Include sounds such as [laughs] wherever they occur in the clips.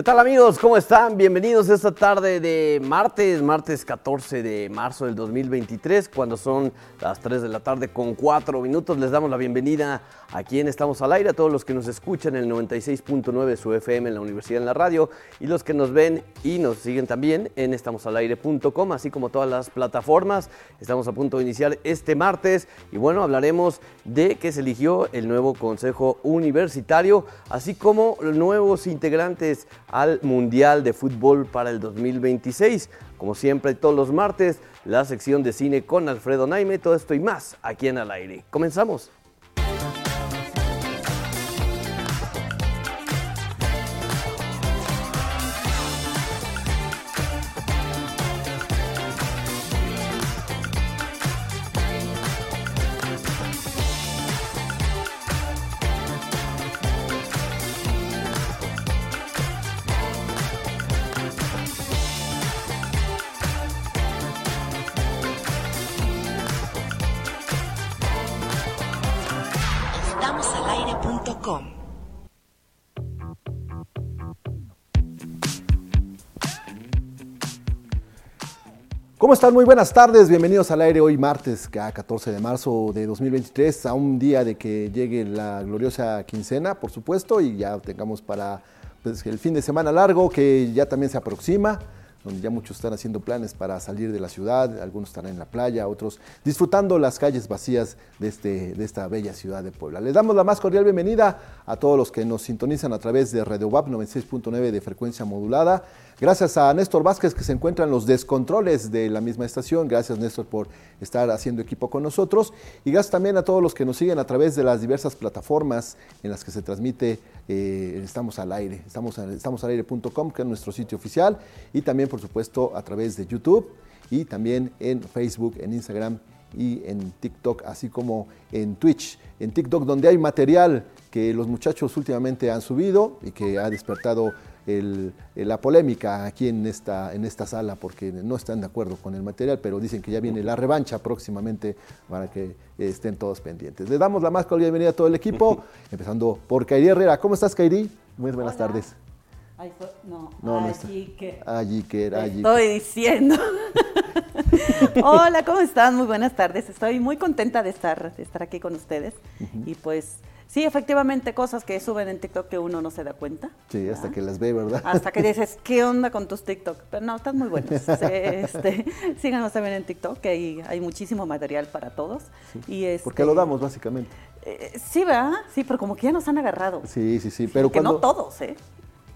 ¿Qué tal amigos? ¿Cómo están? Bienvenidos esta tarde de martes, martes 14 de marzo del 2023, cuando son las 3 de la tarde con 4 minutos. Les damos la bienvenida aquí en Estamos al Aire, a todos los que nos escuchan en el 96.9 su FM en la Universidad en la Radio y los que nos ven y nos siguen también en estamosalaire.com, así como todas las plataformas. Estamos a punto de iniciar este martes y bueno, hablaremos de que se eligió el nuevo Consejo Universitario, así como nuevos integrantes al Mundial de Fútbol para el 2026. Como siempre, todos los martes, la sección de cine con Alfredo Naime, todo esto y más aquí en Al Aire. Comenzamos. Están? Muy buenas tardes, bienvenidos al aire hoy martes, 14 de marzo de 2023, a un día de que llegue la gloriosa quincena, por supuesto, y ya tengamos para pues, el fin de semana largo que ya también se aproxima donde ya muchos están haciendo planes para salir de la ciudad, algunos están en la playa, otros disfrutando las calles vacías de, este, de esta bella ciudad de Puebla. Les damos la más cordial bienvenida a todos los que nos sintonizan a través de Radio WAP 96.9 de frecuencia modulada. Gracias a Néstor Vázquez que se encuentra en los descontroles de la misma estación. Gracias Néstor por estar haciendo equipo con nosotros. Y gracias también a todos los que nos siguen a través de las diversas plataformas en las que se transmite eh, Estamos al aire. Estamos, estamos al aire.com que es nuestro sitio oficial. Y también por supuesto a través de YouTube y también en Facebook, en Instagram y en TikTok, así como en Twitch. En TikTok donde hay material que los muchachos últimamente han subido y que ha despertado la polémica aquí en esta, en esta sala porque no están de acuerdo con el material, pero dicen que ya viene la revancha próximamente para que estén todos pendientes. Le damos la más cordial bienvenida a todo el equipo, [laughs] empezando por Kairi Herrera. ¿Cómo estás, Kairi? Muy buenas tardes. No, no, allí que. Allí que allí. Estoy diciendo. [laughs] Hola, ¿cómo están? Muy buenas tardes. Estoy muy contenta de estar, de estar aquí con ustedes. Y pues Sí, efectivamente, cosas que suben en TikTok que uno no se da cuenta. Sí, hasta que las ve, ¿verdad? Hasta que [laughs] dices, ¿qué onda con tus TikTok? Pero no, están muy buenos. [laughs] este, síganos también en TikTok, que hay, hay muchísimo material para todos. y este, Porque lo damos, básicamente. Eh, sí, ¿verdad? Sí, pero como que ya nos han agarrado. Sí, sí, sí. Pero que no todos, ¿eh?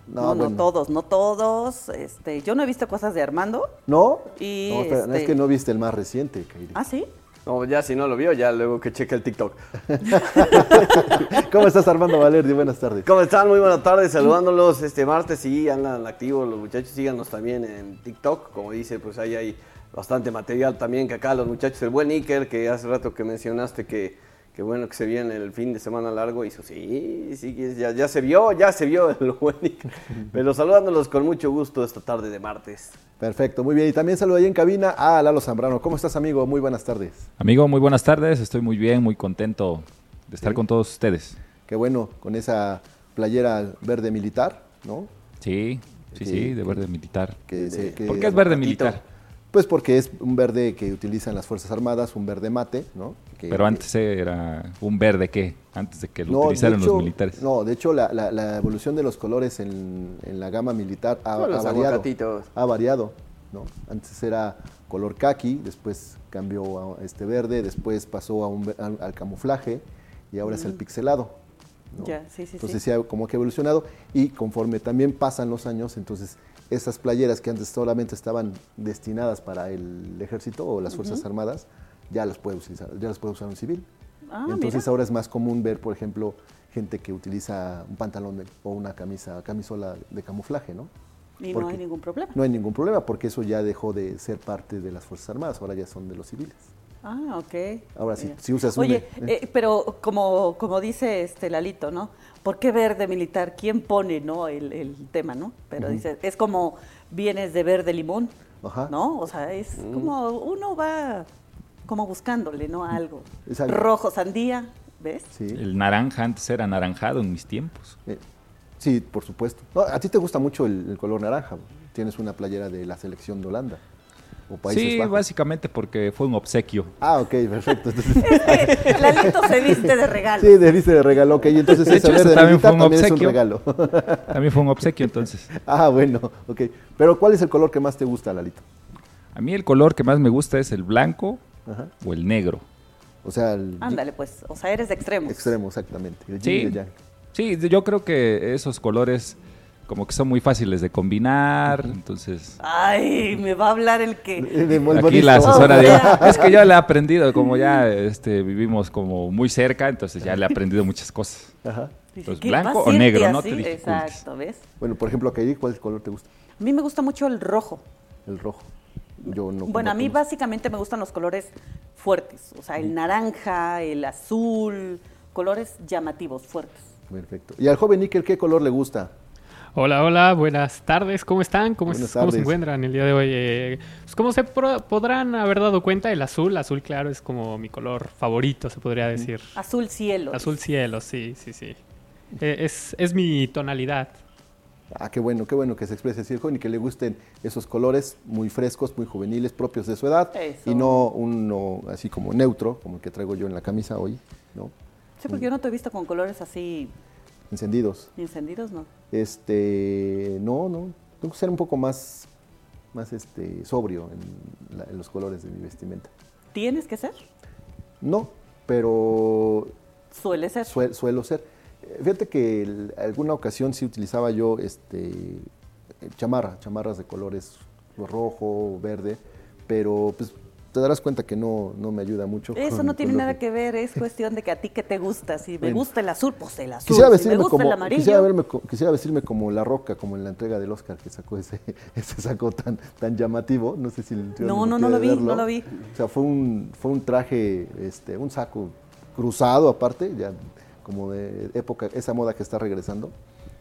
No, no, todos, no todos. Este, yo no he visto cosas de Armando. ¿No? Y es que este no viste el más reciente, Kairi. ¿Ah, sí? No, ya si no lo vio, ya luego que cheque el TikTok. [laughs] ¿Cómo estás Armando Valerdi? Buenas tardes. ¿Cómo están? Muy buenas tardes, saludándolos este martes. Sí, andan activos los muchachos, síganos también en TikTok. Como dice, pues ahí hay bastante material también que acá los muchachos, el buen Iker, que hace rato que mencionaste que Qué bueno que se viene el fin de semana largo. Hizo, sí, sí, ya, ya se vio, ya se vio el buen [laughs] Pero saludándolos con mucho gusto esta tarde de martes. Perfecto, muy bien. Y también saludo ahí en cabina a Lalo Zambrano. ¿Cómo estás, amigo? Muy buenas tardes. Amigo, muy buenas tardes. Estoy muy bien, muy contento de estar con todos ustedes. Qué bueno, con esa playera verde militar, ¿no? Sí, sí, sí, de verde militar. ¿Por qué es verde militar? Pues porque es un verde que utilizan las Fuerzas Armadas, un verde mate, ¿no? Pero antes era un verde qué, antes de que lo utilizaran los militares. No, de hecho la, evolución de los colores en, la gama militar ha, variado. Ha variado, ¿no? Antes era color kaki, después cambió a este verde, después pasó a un, al, camuflaje y ahora es el mm. pixelado. Ya, sí, sí, entonces sí. como que ha evolucionado y conforme también pasan los años, entonces esas playeras que antes solamente estaban destinadas para el ejército o las Fuerzas Armadas, ya las puede utilizar, ya las puede usar un civil. Ah, Entonces ahora es más común ver, por ejemplo, gente que utiliza un pantalón o una camisa, camisola de camuflaje, ¿no? Y no hay ningún problema. No hay ningún problema porque eso ya dejó de ser parte de las Fuerzas Armadas, ahora ya son de los civiles. Ah, ok. Ahora sí, si usas Oye, eh, pero como, como dice este Lalito, ¿no? ¿Por qué verde militar? ¿Quién pone no el, tema, no? Pero dice, es como vienes de verde limón, ¿no? O sea, es mm. como uno va como buscándole, ¿no? Algo. Rojo, sandía, ¿ves? Sí. El naranja antes era naranjado en mis tiempos. Eh, Sí, por supuesto. a ti te gusta mucho el, color naranja. Tienes una playera de la selección de Holanda. O Países sí, básicamente porque fue un obsequio. Ah, ok, perfecto. [laughs] Lalito se viste de regalo. Sí, se viste de regalo, ok. Entonces de hecho, también, fue un obsequio. es un regalo. [laughs] también fue un obsequio, entonces. Ah, bueno, ok. Pero ¿cuál es el color que más te gusta, Lalito? A mí el color que más me gusta es el blanco o el negro. O sea, Ándale, pues, o sea, eres de extremos. Extremo, exactamente. sí, sí, yo creo que esos colores como que son muy fáciles de combinar, entonces... Ay, me va a hablar el que... Aquí la asesora dijo, [laughs] es que yo le he aprendido, como ya este, vivimos como muy cerca, entonces ya le he aprendido muchas cosas. Ajá. blanco o negro, no te Exacto, ¿ves? Bueno, por ejemplo, Kairi, ¿cuál color te gusta? A mí me gusta mucho el rojo. El rojo. Yo no, bueno, a mí básicamente me gustan los colores fuertes, o sea, el naranja, el azul, colores llamativos, fuertes. Perfecto. ¿Y al joven Níquel qué color le gusta? Hola, hola, buenas tardes, ¿cómo están? ¿Cómo, se encuentran el día de hoy? Eh, pues como se podrán haber dado cuenta, el azul, azul claro, es como mi color favorito, se podría decir. Azul cielo. Azul cielo, sí, sí, sí. Eh, es, es mi tonalidad. Ah, qué bueno, qué bueno que se exprese así el joven y que le gusten esos colores muy frescos, muy juveniles, propios de su edad y no uno así como neutro, como el que traigo yo en la camisa hoy, ¿no? Sí, porque yo no te he visto con colores así encendidos. Encendidos, no. Este, no, no, tengo que ser un poco más más este sobrio en, los colores de mi vestimenta. ¿Tienes que ser? No, pero suele ser. suelo ser. Fíjate que en alguna ocasión sí utilizaba yo este, chamarra, chamarras de colores rojo, verde, pero pues te darás cuenta que no, no me ayuda mucho. Eso no tiene nada que... ver, es cuestión de que a ti que te gusta. Si me gusta el azul, pues el azul. Quisiera vestirme, me gusta como, el amarillo. Quisiera, vestirme como La Roca, como en la entrega del Oscar que sacó ese, [laughs] ese saco tan, tan llamativo. No sé si No, no, no lo vi, no lo vi. O sea, fue un, fue un traje, este, un saco cruzado aparte, ya como de época, esa moda que está regresando,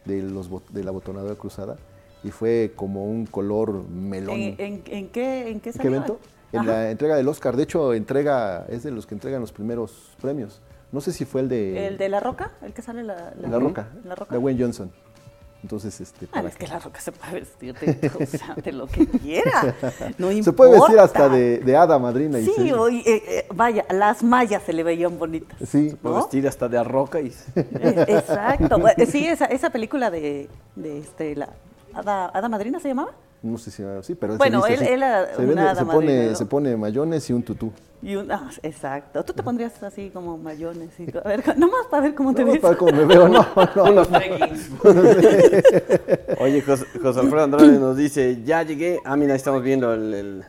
de, los, de la botonadora cruzada, y fue como un color melón. ¿En, en, qué, en qué, ¿Qué evento? En la entrega del Oscar. De hecho, entrega, es de los que entregan los primeros premios. No sé si fue el de... ¿El de La Roca? ¿El que sale la, la, la Roca? La Roca. De Wayne Johnson. Entonces, este. Ah, es que la roca se puede vestir de, lo que quiera. [laughs] No se puede vestir hasta de, de hada madrina. Y sí, eh, eh, vaya, las mallas se le veían bonitas. Sí, se puede vestir hasta de arroca. Y... [laughs] Eh, exacto. sí, esa, esa película de, de este, la hada, hada madrina se llamaba. No sé si sí, pero Bueno, él, él se, se, pone, se pone mayones y un tutú. Y un, ah, exacto. Tú te pondrías así como mayones. Y, a ver, [laughs] nomás para ver cómo te ves. para cómo me veo, no, [laughs] no. Unos [laughs] Oye, José, Alfredo Andrade nos dice, ya llegué. Ah, mira, estamos viendo el...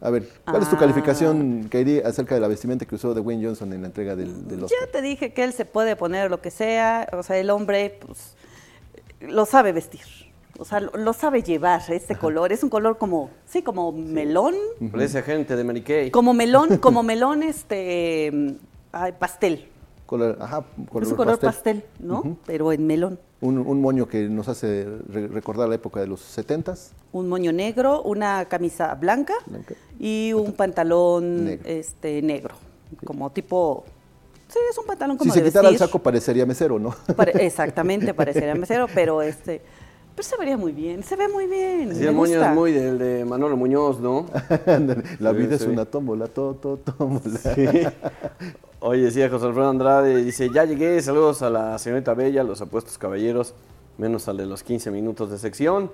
A ver, ¿cuál es tu ah. calificación, Kairi, acerca de la vestimenta que usó de Wayne Johnson en la entrega del, del Oscar? Ya te dije que él se puede poner lo que sea. O sea, el hombre, pues, lo sabe vestir o sea, lo, sabe llevar, este color. Es un color como, sí, como melón. Parece gente de Maniquí. Como melón, [laughs] como melón, este, pastel. Color, ajá, color es un color pastel, ¿no? Pero en melón. Un, moño que nos hace recordar la época de los setentas. Un moño negro, una camisa blanca, y un pantalón negro. este negro, como tipo Sí, es un pantalón como Si se quitara el saco parecería mesero, ¿no? exactamente, parecería mesero, pero este pero se vería muy bien, se ve muy bien. Sí, el moño es muy del de Manolo Muñoz, ¿no? la vida es una tómbola, todo, todo, tómbola. Sí. Oye, decía José Alfredo Andrade, dice, ya llegué, saludos a la señorita Bella, los apuestos caballeros, menos al de los 15 minutos de sección.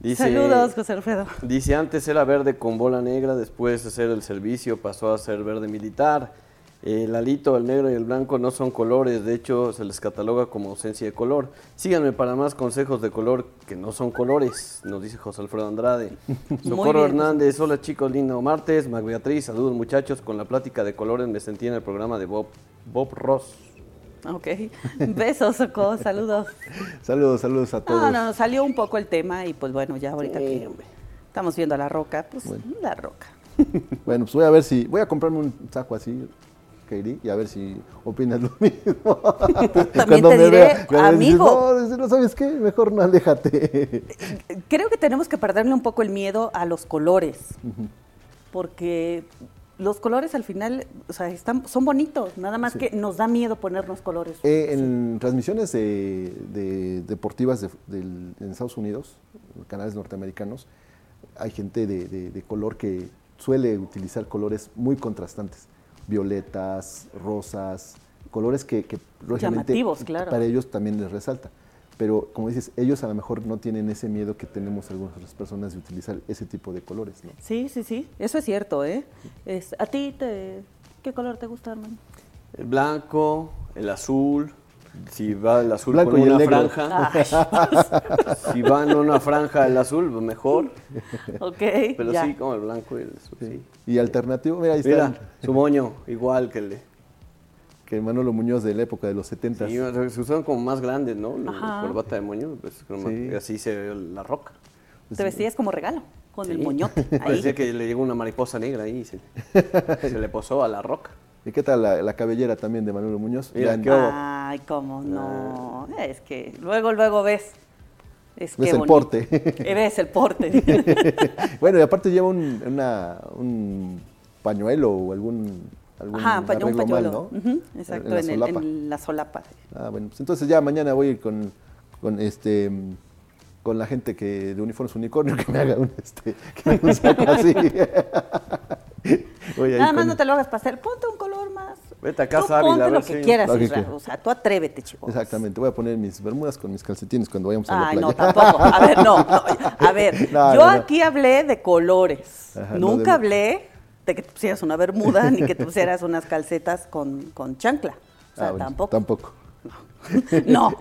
Dice, saludos, José Alfredo. Dice, antes era verde con bola negra, después de hacer el servicio pasó a ser verde militar. El alito, el negro y el blanco no son colores, de hecho se les cataloga como ausencia de color. Síganme para más consejos de color que no son colores, nos dice José Alfredo Andrade. [laughs] Socorro Hernández, hola chicos, lindo martes. Mac Beatriz, saludos muchachos, con la plática de colores me sentí en el programa de Bob, Bob Ross. Ok, [laughs] besos Socorro, saludos. [laughs] saludos, saludos a todos. No, no, salió un poco el tema y pues bueno, ya ahorita que estamos viendo a la roca, pues la roca. bueno, pues voy a ver si, voy a comprarme un saco así y a ver si opinas lo [laughs] mismo. También te diré, amigo. no, ¿sabes qué? Mejor no, aléjate. [laughs] Creo que tenemos que perderle un poco el miedo a los colores, porque los colores al final, o sea, están, son bonitos, nada más que nos da miedo ponernos colores. Eh, en transmisiones de, deportivas en Estados Unidos, canales norteamericanos, hay gente de, color que suele utilizar colores muy contrastantes, violetas, rosas, colores que, que claro. para ellos también les resalta. Pero como dices, ellos a lo mejor no tienen ese miedo que tenemos algunas otras personas de utilizar ese tipo de colores, ¿no? Sí, sí, sí, eso es cierto, ¿eh? Es, ¿A ti te, qué color te gusta, hermano? El blanco, el azul, si va el azul con una franja. [laughs] si va en una franja el azul, pues mejor. Ok. Pero sí, como el blanco y el azul. Sí. Y alternativo, mira, ahí está. su moño, igual que el de que Manolo Muñoz de la época de los 70. Sí, se usaban como más grandes, ¿no? La corbata de moño, pues, así se ve la roca. Te vestías como regalo, con el moñote. [laughs] Parecía que le llegó una mariposa negra ahí y se, [laughs] le posó a la roca. ¿Y qué tal la, cabellera también de Manolo Muñoz? Ay, cómo no. Es que luego, luego ves. Es ves el porte. ves el porte. [laughs] bueno, y aparte lleva un, un pañuelo o algún Ajá, un pañuelo. exacto, en, la solapa. Ah, bueno, pues entonces ya mañana voy con, con este con la gente que de uniformes unicornio que me haga un este que me saco así. [laughs] Nada más no te lo hagas pasar, ponte un color más. Vete a casa, ponte lo que quieras, o sea, tú atrévete, chicos. Exactamente, voy a poner mis bermudas con mis calcetines cuando vayamos a la Ay, no, tampoco. A ver, no, [laughs] a ver, yo aquí hablé de colores. Nunca hablé que te pusieras una bermuda ni que te pusieras unas calcetas con, con chancla. O [laughs] sea, ah, tampoco. Tampoco. [laughs] No. [laughs]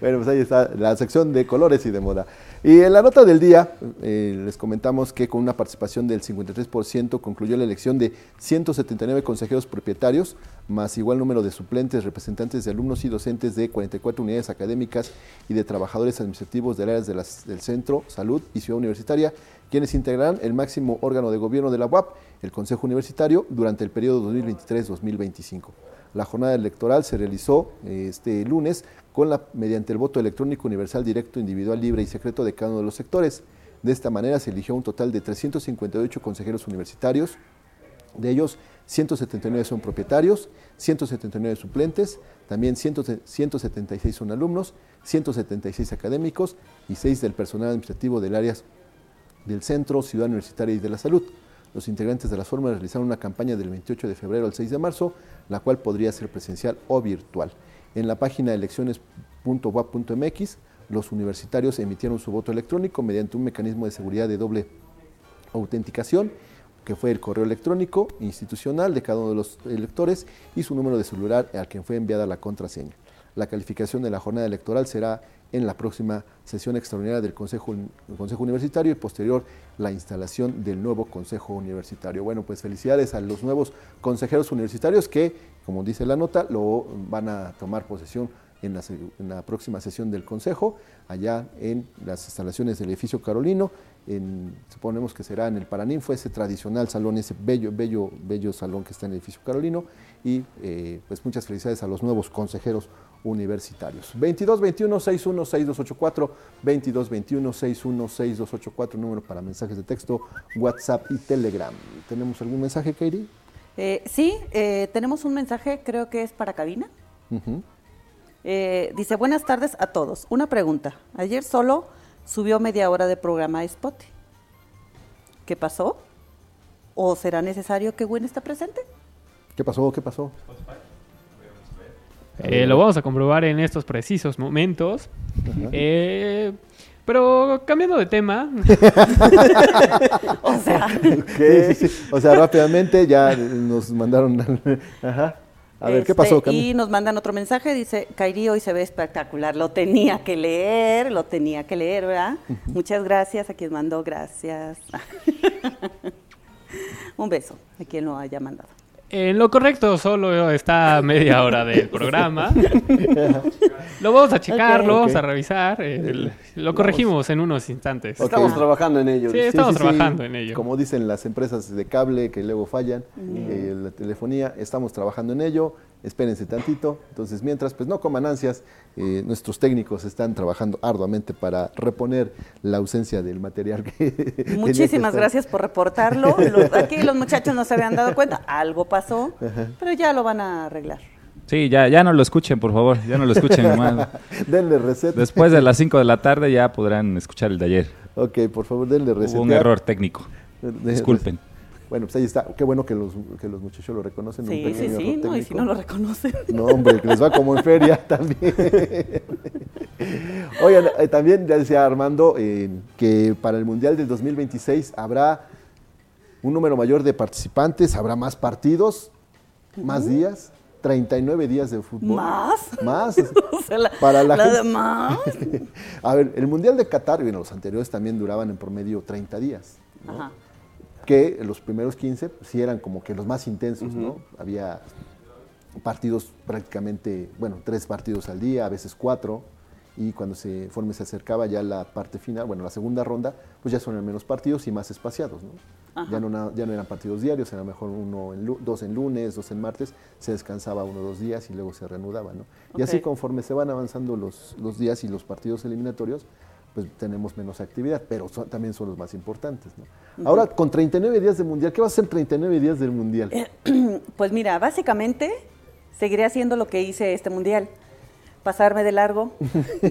bueno, pues ahí está la sección de colores y de moda. Y en la nota del día eh, les comentamos que con una participación del 53% concluyó la elección de 179 consejeros propietarios, más igual número de suplentes, representantes de alumnos y docentes de 44 unidades académicas y de trabajadores administrativos del áreas de las, del centro, salud y ciudad universitaria, quienes integrarán el máximo órgano de gobierno de la UAP, el Consejo Universitario, durante el periodo 2023-2025. La jornada electoral se realizó eh, este lunes con la, mediante el voto electrónico universal directo, individual, libre y secreto de cada uno de los sectores. De esta manera se eligió un total de 358 consejeros universitarios, de ellos 179 son propietarios, 179 suplentes, también 176 son alumnos, 176 académicos y 6 del personal administrativo del área del Centro, Ciudad Universitaria y de la Salud. Los integrantes de las formas realizaron una campaña del 28 de febrero al 6 de marzo, la cual podría ser presencial o virtual. En la página elecciones.wap.mx, los universitarios emitieron su voto electrónico mediante un mecanismo de seguridad de doble autenticación, que fue el correo electrónico institucional de cada uno de los electores y su número de celular al que fue enviada la contraseña. La calificación de la jornada electoral será en la próxima sesión extraordinaria del Consejo, Consejo Universitario y posterior la instalación del nuevo Consejo Universitario. Bueno, pues felicidades a los nuevos consejeros universitarios que, como dice la nota, lo van a tomar posesión en la, próxima sesión del Consejo, allá en las instalaciones del edificio Carolino, en, suponemos que será en el Paraninfo, ese tradicional salón, ese bello, bello, bello salón que está en el edificio Carolino, y eh, pues muchas felicidades a los nuevos consejeros universitarios. 22 21 61 6284, 22 21 61 6284, número para mensajes de texto, WhatsApp y Telegram. ¿Tenemos algún mensaje, Katie? Eh, sí, eh, tenemos un mensaje, creo que es para cabina. Eh, dice, buenas tardes a todos. Una pregunta. Ayer solo subió media hora de programa a Spot. ¿Qué pasó? ¿O será necesario que Gwen esté presente? ¿Qué pasó? ¿Qué pasó? Eh, lo vamos a comprobar en estos precisos momentos. Eh, pero cambiando de tema. [laughs] o sea. O sea, rápidamente ya nos mandaron. Ajá. A ver, ¿qué pasó? Este, y nos mandan otro mensaje, dice, Kairi hoy se ve espectacular, lo tenía que leer, lo tenía que leer, ¿verdad? Muchas gracias a quien mandó, gracias. [laughs] Un beso a quien lo haya mandado. En lo correcto, solo está media hora del [laughs] programa. lo vamos a checar, lo vamos a revisar. Eh, lo corregimos en unos instantes. Estamos trabajando en ello. Sí, estamos trabajando en ello. Como dicen las empresas de cable que luego fallan, eh, la telefonía, estamos trabajando en ello. Espérense tantito. Entonces, mientras, pues no coman ansias, eh, nuestros técnicos están trabajando arduamente para reponer la ausencia del material que... [laughs] Muchísimas gracias por reportarlo. aquí los muchachos no se habían dado cuenta, algo pasó, pero ya lo van a arreglar. Sí, ya, ya no lo escuchen, por favor, ya no lo escuchen [laughs] más. denle receta. Después de las 5 de la tarde ya podrán escuchar el de ayer. Ok, por favor, denle receta. Hubo un error técnico. Disculpen. Bueno, pues ahí está. Qué bueno que los, que los muchachos lo reconocen. Sí, sí, sí. No, y si no lo reconocen. No, hombre, que les va como en feria [laughs] también. Oigan, eh, también ya decía Armando eh, que para el Mundial del 2026 habrá un número mayor de participantes, habrá más partidos, más días. 39 días de fútbol. ¿Más? Más. [laughs] para la, gente... más. [laughs] A ver, el Mundial de Qatar, bueno, los anteriores también duraban en promedio 30 días. Ajá que los primeros 15 sí eran como que los más intensos, ¿no? Había partidos prácticamente, bueno, tres partidos al día, a veces cuatro, y cuando se forme se acercaba ya la parte final, bueno, la segunda ronda, pues ya son menos partidos y más espaciados, ¿no? Ya no, ya no eran partidos diarios, era mejor uno en, dos en lunes, dos en martes, se descansaba uno o dos días y luego se reanudaba, ¿no? Y así conforme se van avanzando los, los días y los partidos eliminatorios, pues tenemos menos actividad, pero también son los más importantes. ¿no? Ahora, con 39 días de mundial, ¿qué va a ser 39 días del mundial? Eh, [clears throat] pues mira, básicamente seguiré haciendo lo que hice este mundial. Pasarme de largo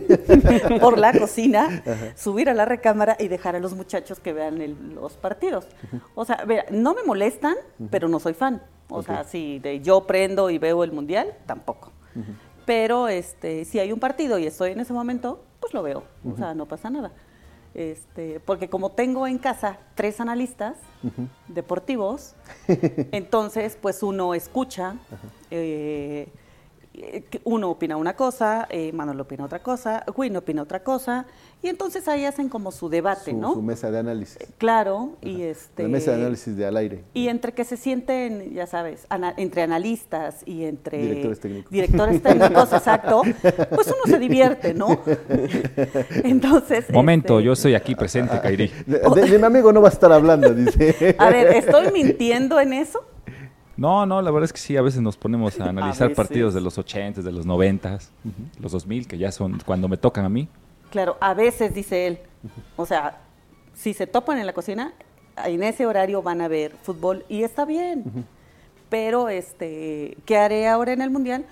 [laughs] por la cocina, subir a la recámara y dejar a los muchachos que vean los partidos. O sea, no me molestan, pero no soy fan. O sea, si de yo prendo y veo el mundial, tampoco. Pero este, si hay un partido y estoy en ese momento, pues lo veo, o sea, no pasa nada. Este, porque como tengo en casa tres analistas deportivos, [laughs] entonces pues uno escucha, eh, uno opina una cosa, eh, Manuel opina otra cosa, Win opina otra cosa, y entonces ahí hacen como su debate, ¿no? Su mesa de análisis. Eh, claro, y este... La mesa de análisis de al aire. Y entre que se sienten, ya sabes, entre analistas y entre... Directores técnicos. Directores técnicos, exacto, pues uno se divierte, ¿no? [laughs] Entonces... Momento, este, yo soy aquí presente, Kairi. De, mi amigo no va a estar hablando, dice. A ver, ¿estoy mintiendo en eso? No, no, la verdad es que sí, a veces nos ponemos a [laughs] analizar partidos de los 80, de los 90, los 2000, que ya son cuando me tocan a mí. Claro, a veces dice él. O sea, si se topan en la cocina, en ese horario van a ver fútbol y está bien. Pero, este, ¿qué haré ahora en el Mundial?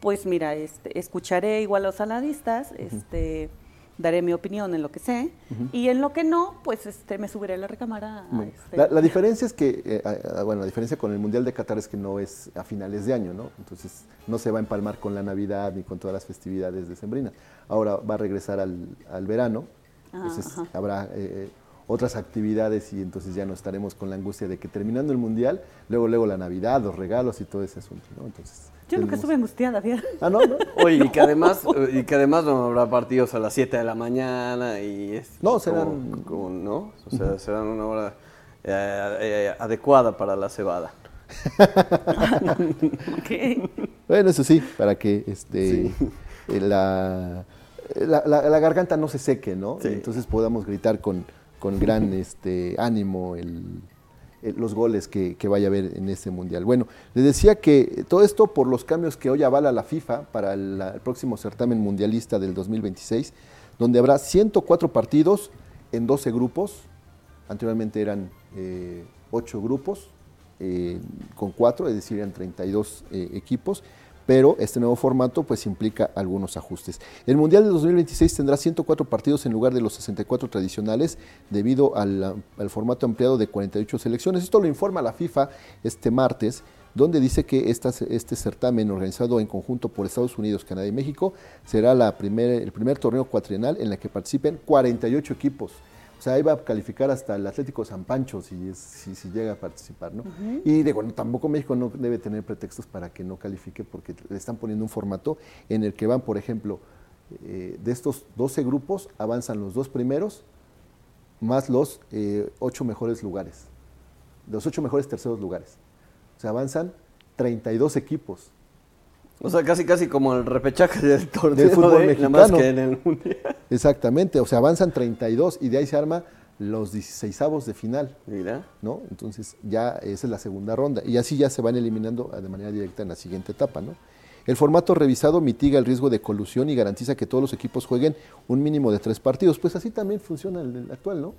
Pues mira, este, escucharé igual a los analistas, este daré mi opinión en lo que sé y en lo que no, pues este, me subiré a la recámara. Este. La, diferencia es que, eh, bueno, la diferencia con el Mundial de Qatar es que no es a finales de año, ¿no? Entonces no se va a empalmar con la Navidad ni con todas las festividades de Sembrina. Ahora va a regresar al, verano, ah, entonces habrá eh, otras actividades y entonces ya no estaremos con la angustia de que terminando el Mundial, luego, luego la Navidad, los regalos y todo ese asunto, ¿no? Entonces yo nunca estuve angustiada, fíjate. Ah, no, [laughs] Oye, y que además, y que además no habrá partidos a las 7 de la mañana y es No, serán ¿no? O sea, serán una hora eh, eh, adecuada para la cebada. [laughs] Bueno, eso sí, para que este eh, la, la, garganta no se seque, ¿no? Entonces podamos gritar con, con gran [laughs] este ánimo el eh, los goles que, vaya a haber en este mundial. Bueno, les decía que todo esto por los cambios que hoy avala la FIFA para el, próximo certamen mundialista del 2026, donde habrá 104 partidos en 12 grupos, anteriormente eran 8 eh, grupos, eh, con 4, es decir, eran 32 equipos, pero este nuevo formato pues implica algunos ajustes. El Mundial de 2026 tendrá 104 partidos en lugar de los 64 tradicionales debido al, formato ampliado de 48 selecciones. Esto lo informa la FIFA este martes donde dice que este certamen organizado en conjunto por Estados Unidos, Canadá y México será el primer torneo cuatrienal en el que participen 48 equipos. O sea, ahí va a calificar hasta el Atlético San Pancho si, si, llega a participar, ¿no? Y de, bueno, tampoco México no debe tener pretextos para que no califique porque le están poniendo un formato en el que van, por ejemplo, eh, de estos 12 grupos avanzan los dos primeros más los eh, ocho mejores lugares, los ocho mejores terceros lugares. O sea, avanzan 32 equipos. O sea, casi casi como el repechaje del [laughs] torneo del fútbol mexicano. Más que en el mundial. Exactamente, o sea, avanzan 32 y de ahí se arma los 16 de final. Mira. ¿no? Entonces ya esa es la segunda ronda. Y así ya se van eliminando de manera directa en la siguiente etapa. ¿no? El formato revisado mitiga el riesgo de colusión y garantiza que todos los equipos jueguen un mínimo de tres partidos. Pues así también funciona el, actual, ¿no?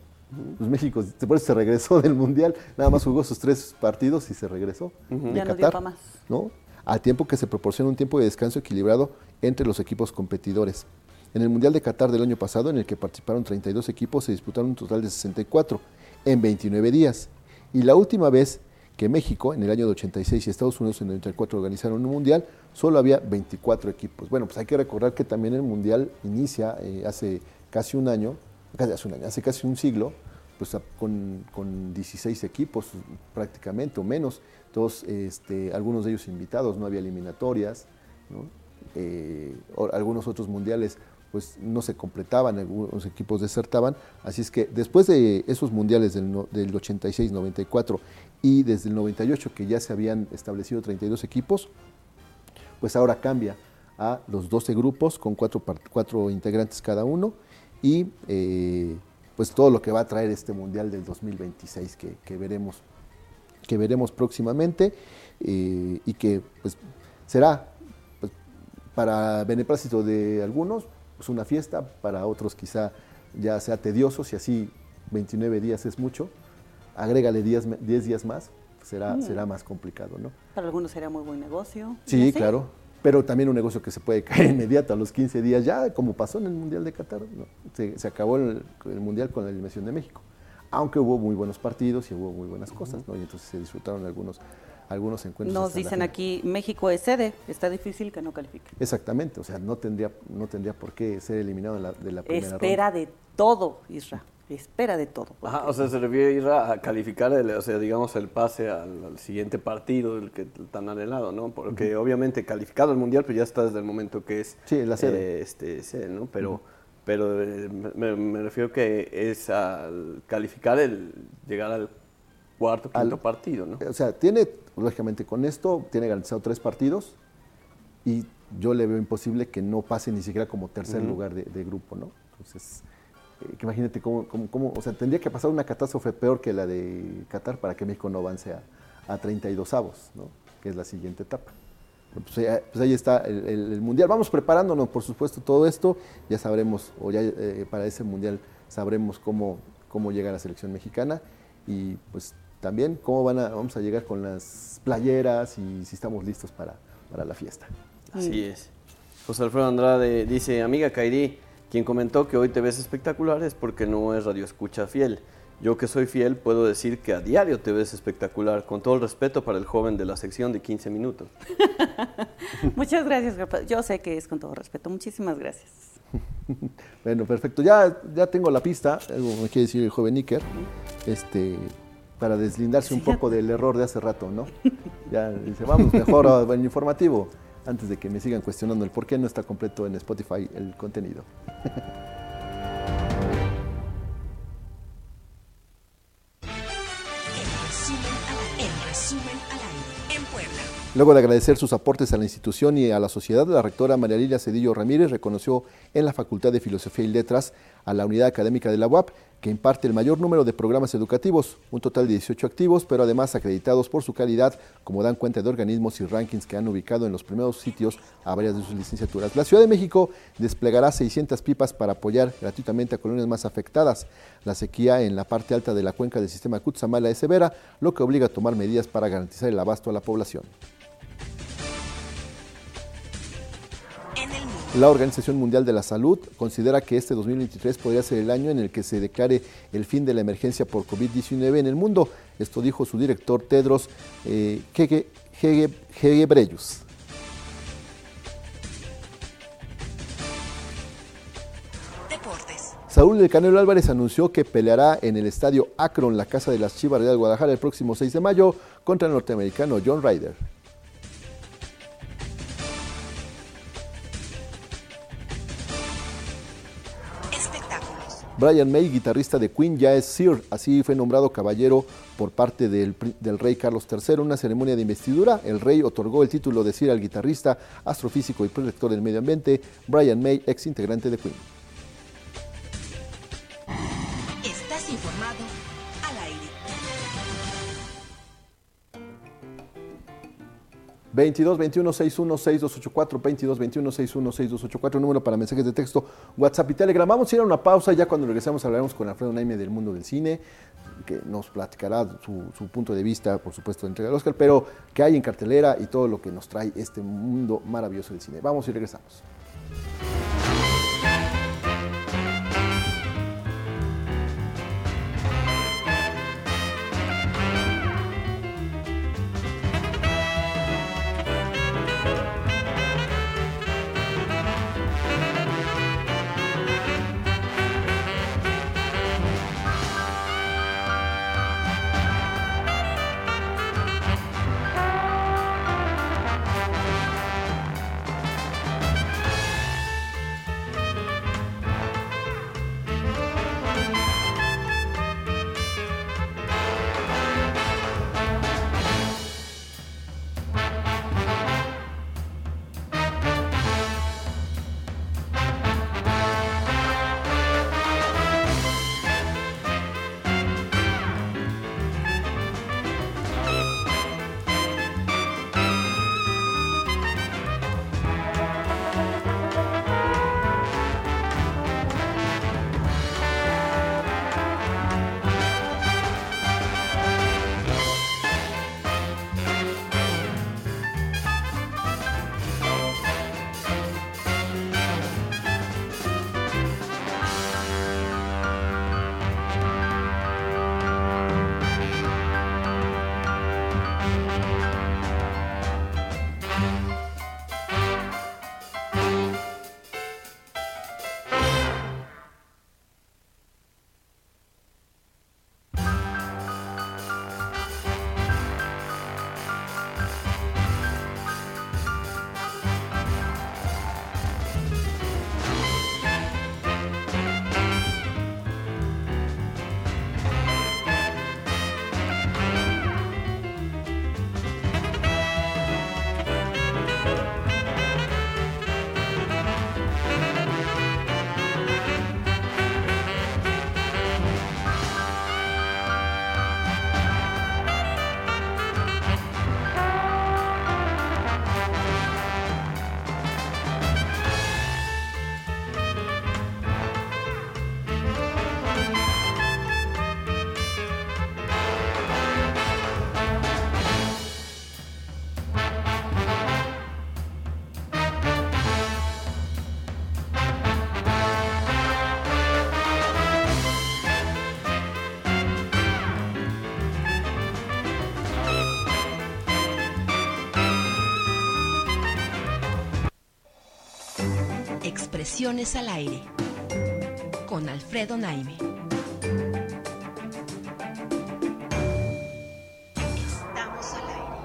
Pues México, por eso se regresó del Mundial, nada más jugó sus tres partidos y se regresó. Ya no dio para más. ¿no? Al tiempo que se proporciona un tiempo de descanso equilibrado entre los equipos competidores. En el Mundial de Qatar del año pasado, en el que participaron 32 equipos, se disputaron un total de 64 en 29 días. Y la última vez que México en el año de 86 y Estados Unidos en el 94 organizaron un mundial, solo había 24 equipos. Bueno, pues hay que recordar que también el mundial inicia eh, hace casi un año, casi hace un año, hace casi un siglo, pues con, con 16 equipos prácticamente o menos, todos, este, algunos de ellos invitados, no había eliminatorias, eh, algunos otros mundiales pues no se completaban, algunos equipos desertaban, así es que después de esos mundiales del, del 86, 94 y desde el 98 que ya se habían establecido 32 equipos, pues ahora cambia a los 12 grupos con cuatro, cuatro integrantes cada uno y eh, pues todo lo que va a traer este Mundial del 2026 que, veremos, que veremos próximamente eh, y que pues será pues, para beneplácito de algunos pues una fiesta, para otros quizá ya sea tedioso, si así 29 días es mucho, agrégale 10, 10 días más, será, mm. será más complicado, ¿no? Para algunos sería muy buen negocio. Sí, claro, pero también un negocio que se puede [laughs] caer inmediato a los 15 días ya, como pasó en el Mundial de Qatar, se, acabó el, Mundial con la eliminación de México, aunque hubo muy buenos partidos y hubo muy buenas cosas, ¿no? Y entonces se disfrutaron algunos algunos encuentros. Nos dicen aquí, México es sede, está difícil que no califique. Exactamente, o sea, no tendría, no tendría por qué ser eliminado de la, de la primera Espera de todo, Isra espera de todo. Ajá, o sea, se refiere ir a calificar, el, o sea, digamos, el pase al, siguiente partido, el que tan anhelado, ¿no? Porque obviamente calificado al Mundial, pues ya está desde el momento que es... Sí, la sede. Eh, este, sede, ¿no? Pero, pero eh, me, refiero que es al calificar el llegar al cuarto, quinto partido, ¿no? O sea, tiene, lógicamente, con esto, tiene garantizado tres partidos y yo le veo imposible que no pase ni siquiera como tercer lugar de, de grupo, ¿no? Entonces eh, que imagínate cómo, cómo, o sea, tendría que pasar una catástrofe peor que la de Qatar para que México no avance a, a 32 avos, ¿no? que es la siguiente etapa. Pues, pues, ahí está el, Mundial. Vamos preparándonos, por supuesto, todo esto. Ya sabremos, o ya eh, para ese Mundial sabremos cómo, cómo llega la selección mexicana y pues también cómo van a, vamos a llegar con las playeras y si estamos listos para, para la fiesta. Así es. José Alfredo Andrade dice, amiga Kairi, quien comentó que hoy te ves espectacular es porque no es radio escucha fiel. Yo que soy fiel puedo decir que a diario te ves espectacular, con todo el respeto para el joven de la sección de 15 minutos. [laughs] Muchas gracias, yo sé que es con todo respeto. Muchísimas gracias. [laughs] bueno, perfecto. Ya, ya tengo la pista, me quiere decir el joven Iker, este, para deslindarse un poco del error de hace rato, ¿no? [laughs] Ya dice, vamos, mejor al informativo antes de que me sigan cuestionando el por qué no está completo en Spotify el contenido. Luego de agradecer sus aportes a la institución y a la sociedad, la rectora María Lilia Cedillo Ramírez reconoció en la Facultad de Filosofía y Letras a la unidad académica de la UAP, que imparte el mayor número de programas educativos, un total de 18 activos, pero además acreditados por su calidad, como dan cuenta de organismos y rankings que han ubicado en los primeros sitios a varias de sus licenciaturas. La Ciudad de México desplegará 600 pipas para apoyar gratuitamente a colonias más afectadas. La sequía en la parte alta de la cuenca del sistema Cutzamala es severa, lo que obliga a tomar medidas para garantizar el abasto a la población. La Organización Mundial de la Salud considera que este 2023 podría ser el año en el que se declare el fin de la emergencia por COVID-19 en el mundo. Esto dijo su director Tedros eh. Saúl del Canelo Álvarez anunció que peleará en el estadio Akron, la casa de las Chivas de Guadalajara, el próximo 6 de mayo contra el norteamericano John Ryder. Brian May, guitarrista de Queen, ya es Sir, así fue nombrado caballero por parte del, rey Carlos III. En una ceremonia de investidura, el rey otorgó el título de Sir al guitarrista, astrofísico y protector del medio ambiente, Brian May, ex integrante de Queen. 22 21 61 6284 22 21 61 6284 número para mensajes de texto, WhatsApp y Telegram. Vamos a ir a una pausa, ya cuando regresemos hablaremos con Alfredo Naime del mundo del cine, que nos platicará su, punto de vista, por supuesto, de entrega del Oscar, pero que hay en cartelera y todo lo que nos trae este mundo maravilloso del cine. Vamos y regresamos. Al aire con Alfredo Naime. Estamos al aire.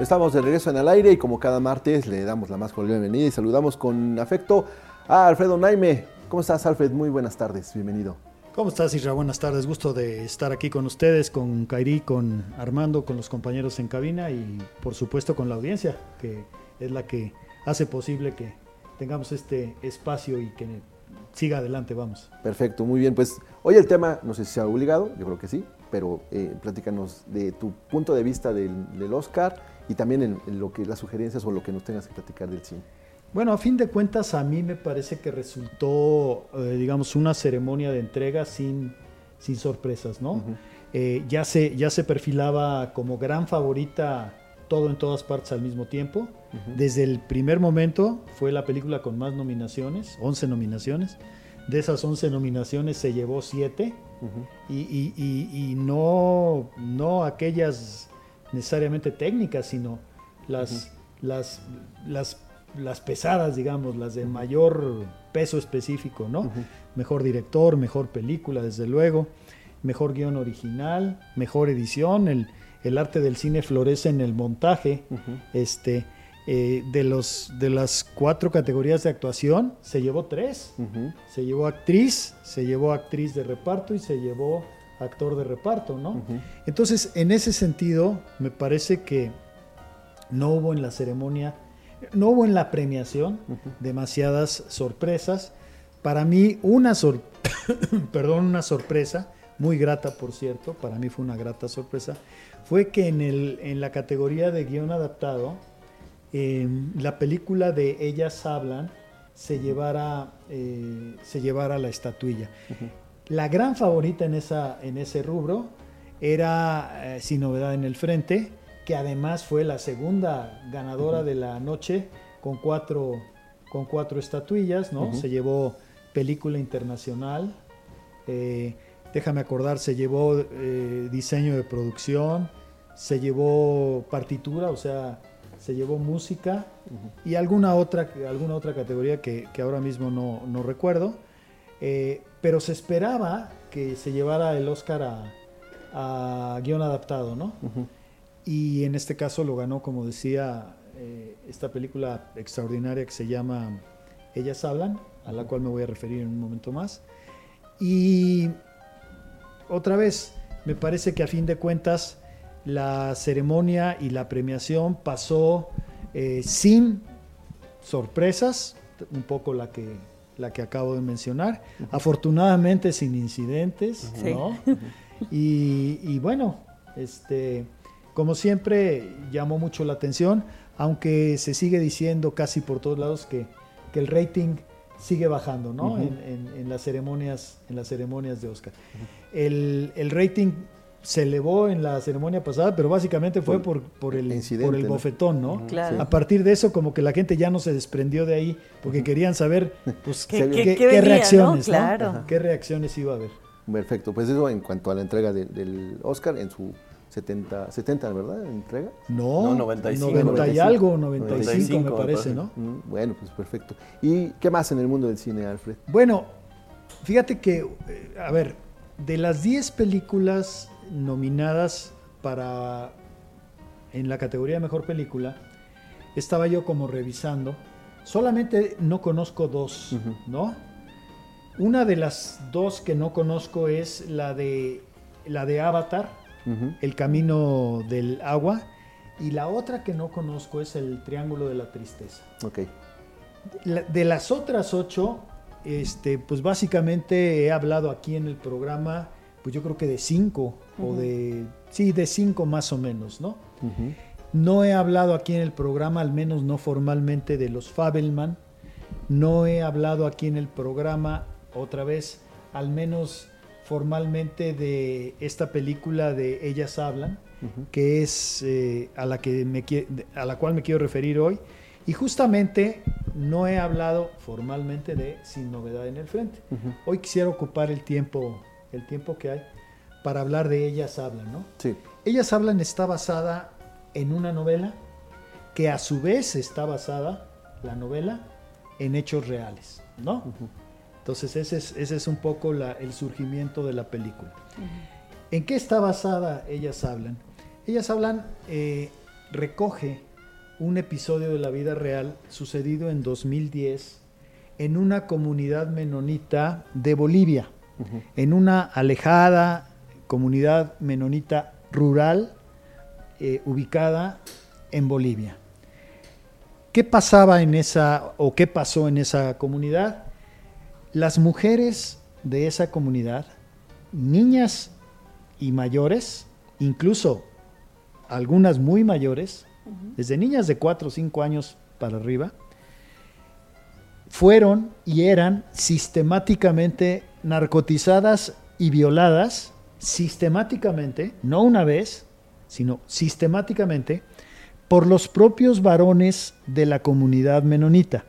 Estamos de regreso en el aire y como cada martes le damos la más cordial bienvenida y saludamos con afecto a Alfredo Naime. ¿Cómo estás, Alfred? Muy buenas tardes, bienvenido. ¿Cómo estás, Isra? Buenas tardes. Gusto de estar aquí con ustedes, con Kairi, con Armando, con los compañeros en cabina y por supuesto con la audiencia, que es la que hace posible que tengamos este espacio y que siga adelante, vamos. Perfecto, muy bien. Pues hoy el tema, no sé si se ha obligado, yo creo que sí, pero eh, platícanos de tu punto de vista del, Oscar y también en, lo que las sugerencias o lo que nos tengas que platicar del cine. Bueno, a fin de cuentas a mí me parece que resultó, eh, digamos, una ceremonia de entrega sin, sin sorpresas, ¿no? Eh, ya, se, ya se perfilaba como gran favorita todo en todas partes al mismo tiempo. Desde el primer momento fue la película con más nominaciones, 11 nominaciones. De esas 11 nominaciones se llevó 7 y, no, no aquellas necesariamente técnicas, sino las, las, las las pesadas, digamos, las de mayor peso específico, ¿no? Mejor director, mejor película, desde luego, mejor guion original, mejor edición, el, el arte del cine florece en el montaje, este, eh, de, los, de las cuatro categorías de actuación, se llevó tres, se llevó actriz, se llevó actriz de reparto y se llevó actor de reparto, ¿no? Entonces, en ese sentido, me parece que no hubo en la ceremonia no hubo en la premiación demasiadas sorpresas. Para mí, una, [coughs] Perdón, una sorpresa muy grata por cierto, para mí fue una grata sorpresa, fue que en, el, en la categoría de guion adaptado, la película de Ellas Hablan se llevara, eh, se llevara la estatuilla. La gran favorita en, esa, en ese rubro era eh, Sin Novedad en el Frente, que además fue la segunda ganadora de la noche con cuatro, con cuatro estatuillas, ¿no? Se llevó película internacional, eh, déjame acordar, se llevó diseño de producción, se llevó partitura, o sea, se llevó música y alguna otra, alguna otra categoría que, ahora mismo no, recuerdo. Eh, pero se esperaba que se llevara el Oscar a, guion adaptado, ¿no? Y en este caso lo ganó, como decía, eh, esta película extraordinaria que se llama Ellas Hablan, a la cual me voy a referir en un momento más. Y otra vez, me parece que a fin de cuentas la ceremonia y la premiación pasó eh, sin sorpresas, un poco la que, la que acabo de mencionar, afortunadamente sin incidentes, [laughs] y, bueno, este, como siempre llamó mucho la atención, aunque se sigue diciendo casi por todos lados que, el rating sigue bajando, ¿no? en, las ceremonias, en las ceremonias de Oscar. el, el rating se elevó en la ceremonia pasada, pero básicamente fue por, por, el, por el bofetón, ¿no? A partir de eso, como que la gente ya no se desprendió de ahí, porque querían saber pues, qué, reacciones, claro. ¿Qué reacciones iba a haber? Perfecto, pues eso en cuanto a la entrega del Oscar en su 70, 70 ¿verdad? ¿Entrega? No, 95, 90 y algo, 95, me parece, ¿no? Mm, bueno, pues perfecto. ¿Y qué más en el mundo del cine, Alfred? Bueno, fíjate que, eh, a ver, de las 10 películas nominadas para en la categoría de mejor película, estaba yo como revisando. Solamente no conozco dos, ¿no? Una de las dos que no conozco es la de la de Avatar, El camino del agua, y la otra que no conozco es El triángulo de la tristeza. Ok. de las otras ocho, este, pues básicamente he hablado aquí en el programa pues yo creo que de cinco, o de, sí, de cinco más o menos, ¿no? No he hablado aquí en el programa, al menos no formalmente, de los Fabelman. No he hablado aquí en el programa, otra vez, al menos formalmente, de esta película de Ellas Hablan, que es eh, a, la que me, a la cual me quiero referir hoy. Y justamente no he hablado formalmente de Sin Novedad en el Frente. Hoy quisiera ocupar el tiempo el tiempo que hay, para hablar de Ellas Hablan, ¿no? Sí. Ellas Hablan está basada en una novela que a su vez está basada, la novela, en hechos reales, ¿no? Entonces ese es, ese es, un poco el surgimiento de la película. ¿En qué está basada Ellas Hablan? Ellas Hablan eh, recoge un episodio de la vida real sucedido en 2010 en una comunidad menonita de Bolivia en una alejada comunidad menonita rural eh, ubicada en Bolivia. ¿Qué pasaba en esa o qué pasó en esa comunidad? Las mujeres de esa comunidad, niñas y mayores, incluso algunas muy mayores, desde niñas de 4 o 5 años para arriba, fueron y eran sistemáticamente narcotizadas y violadas sistemáticamente, no una vez, sino sistemáticamente, por los propios varones de la comunidad menonita.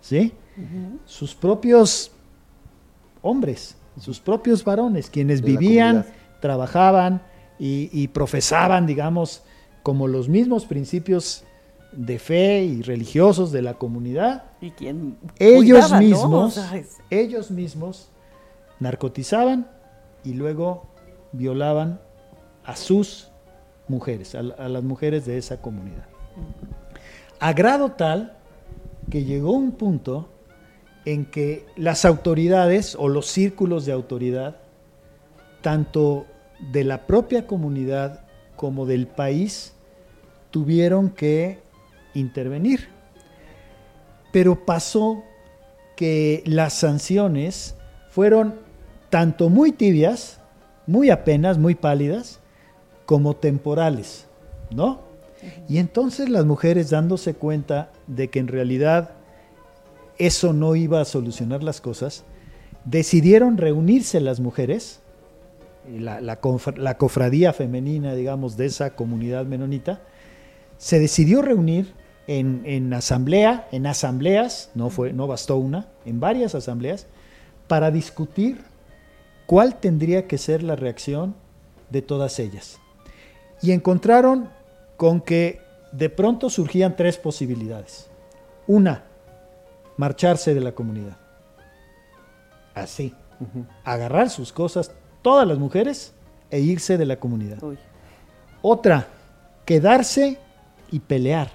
¿Sí? Sus propios hombres, sus propios varones, quienes vivían, trabajaban y, profesaban, digamos, como los mismos principios de fe y religiosos de la comunidad. Y quien ellos mismos, ellos mismos narcotizaban y luego violaban a sus mujeres, a, las mujeres de esa comunidad. A grado tal que llegó un punto en que las autoridades o los círculos de autoridad, tanto de la propia comunidad como del país, tuvieron que intervenir. Pero pasó que las sanciones fueron tanto muy tibias muy apenas, muy pálidas, como temporales, ¿no? Y entonces las mujeres dándose cuenta de que en realidad eso no iba a solucionar las cosas, decidieron reunirse las mujeres, la, la, cofradía femenina, digamos, de esa comunidad menonita, se decidió reunir en, en, asamblea, en asambleas, no, fue, no bastó una, en varias asambleas, para discutir cuál tendría que ser la reacción de todas ellas. Y encontraron con que de pronto surgían tres posibilidades. Una, marcharse de la comunidad. Así. Agarrar sus cosas, todas las mujeres, e irse de la comunidad. Otra, quedarse y pelear.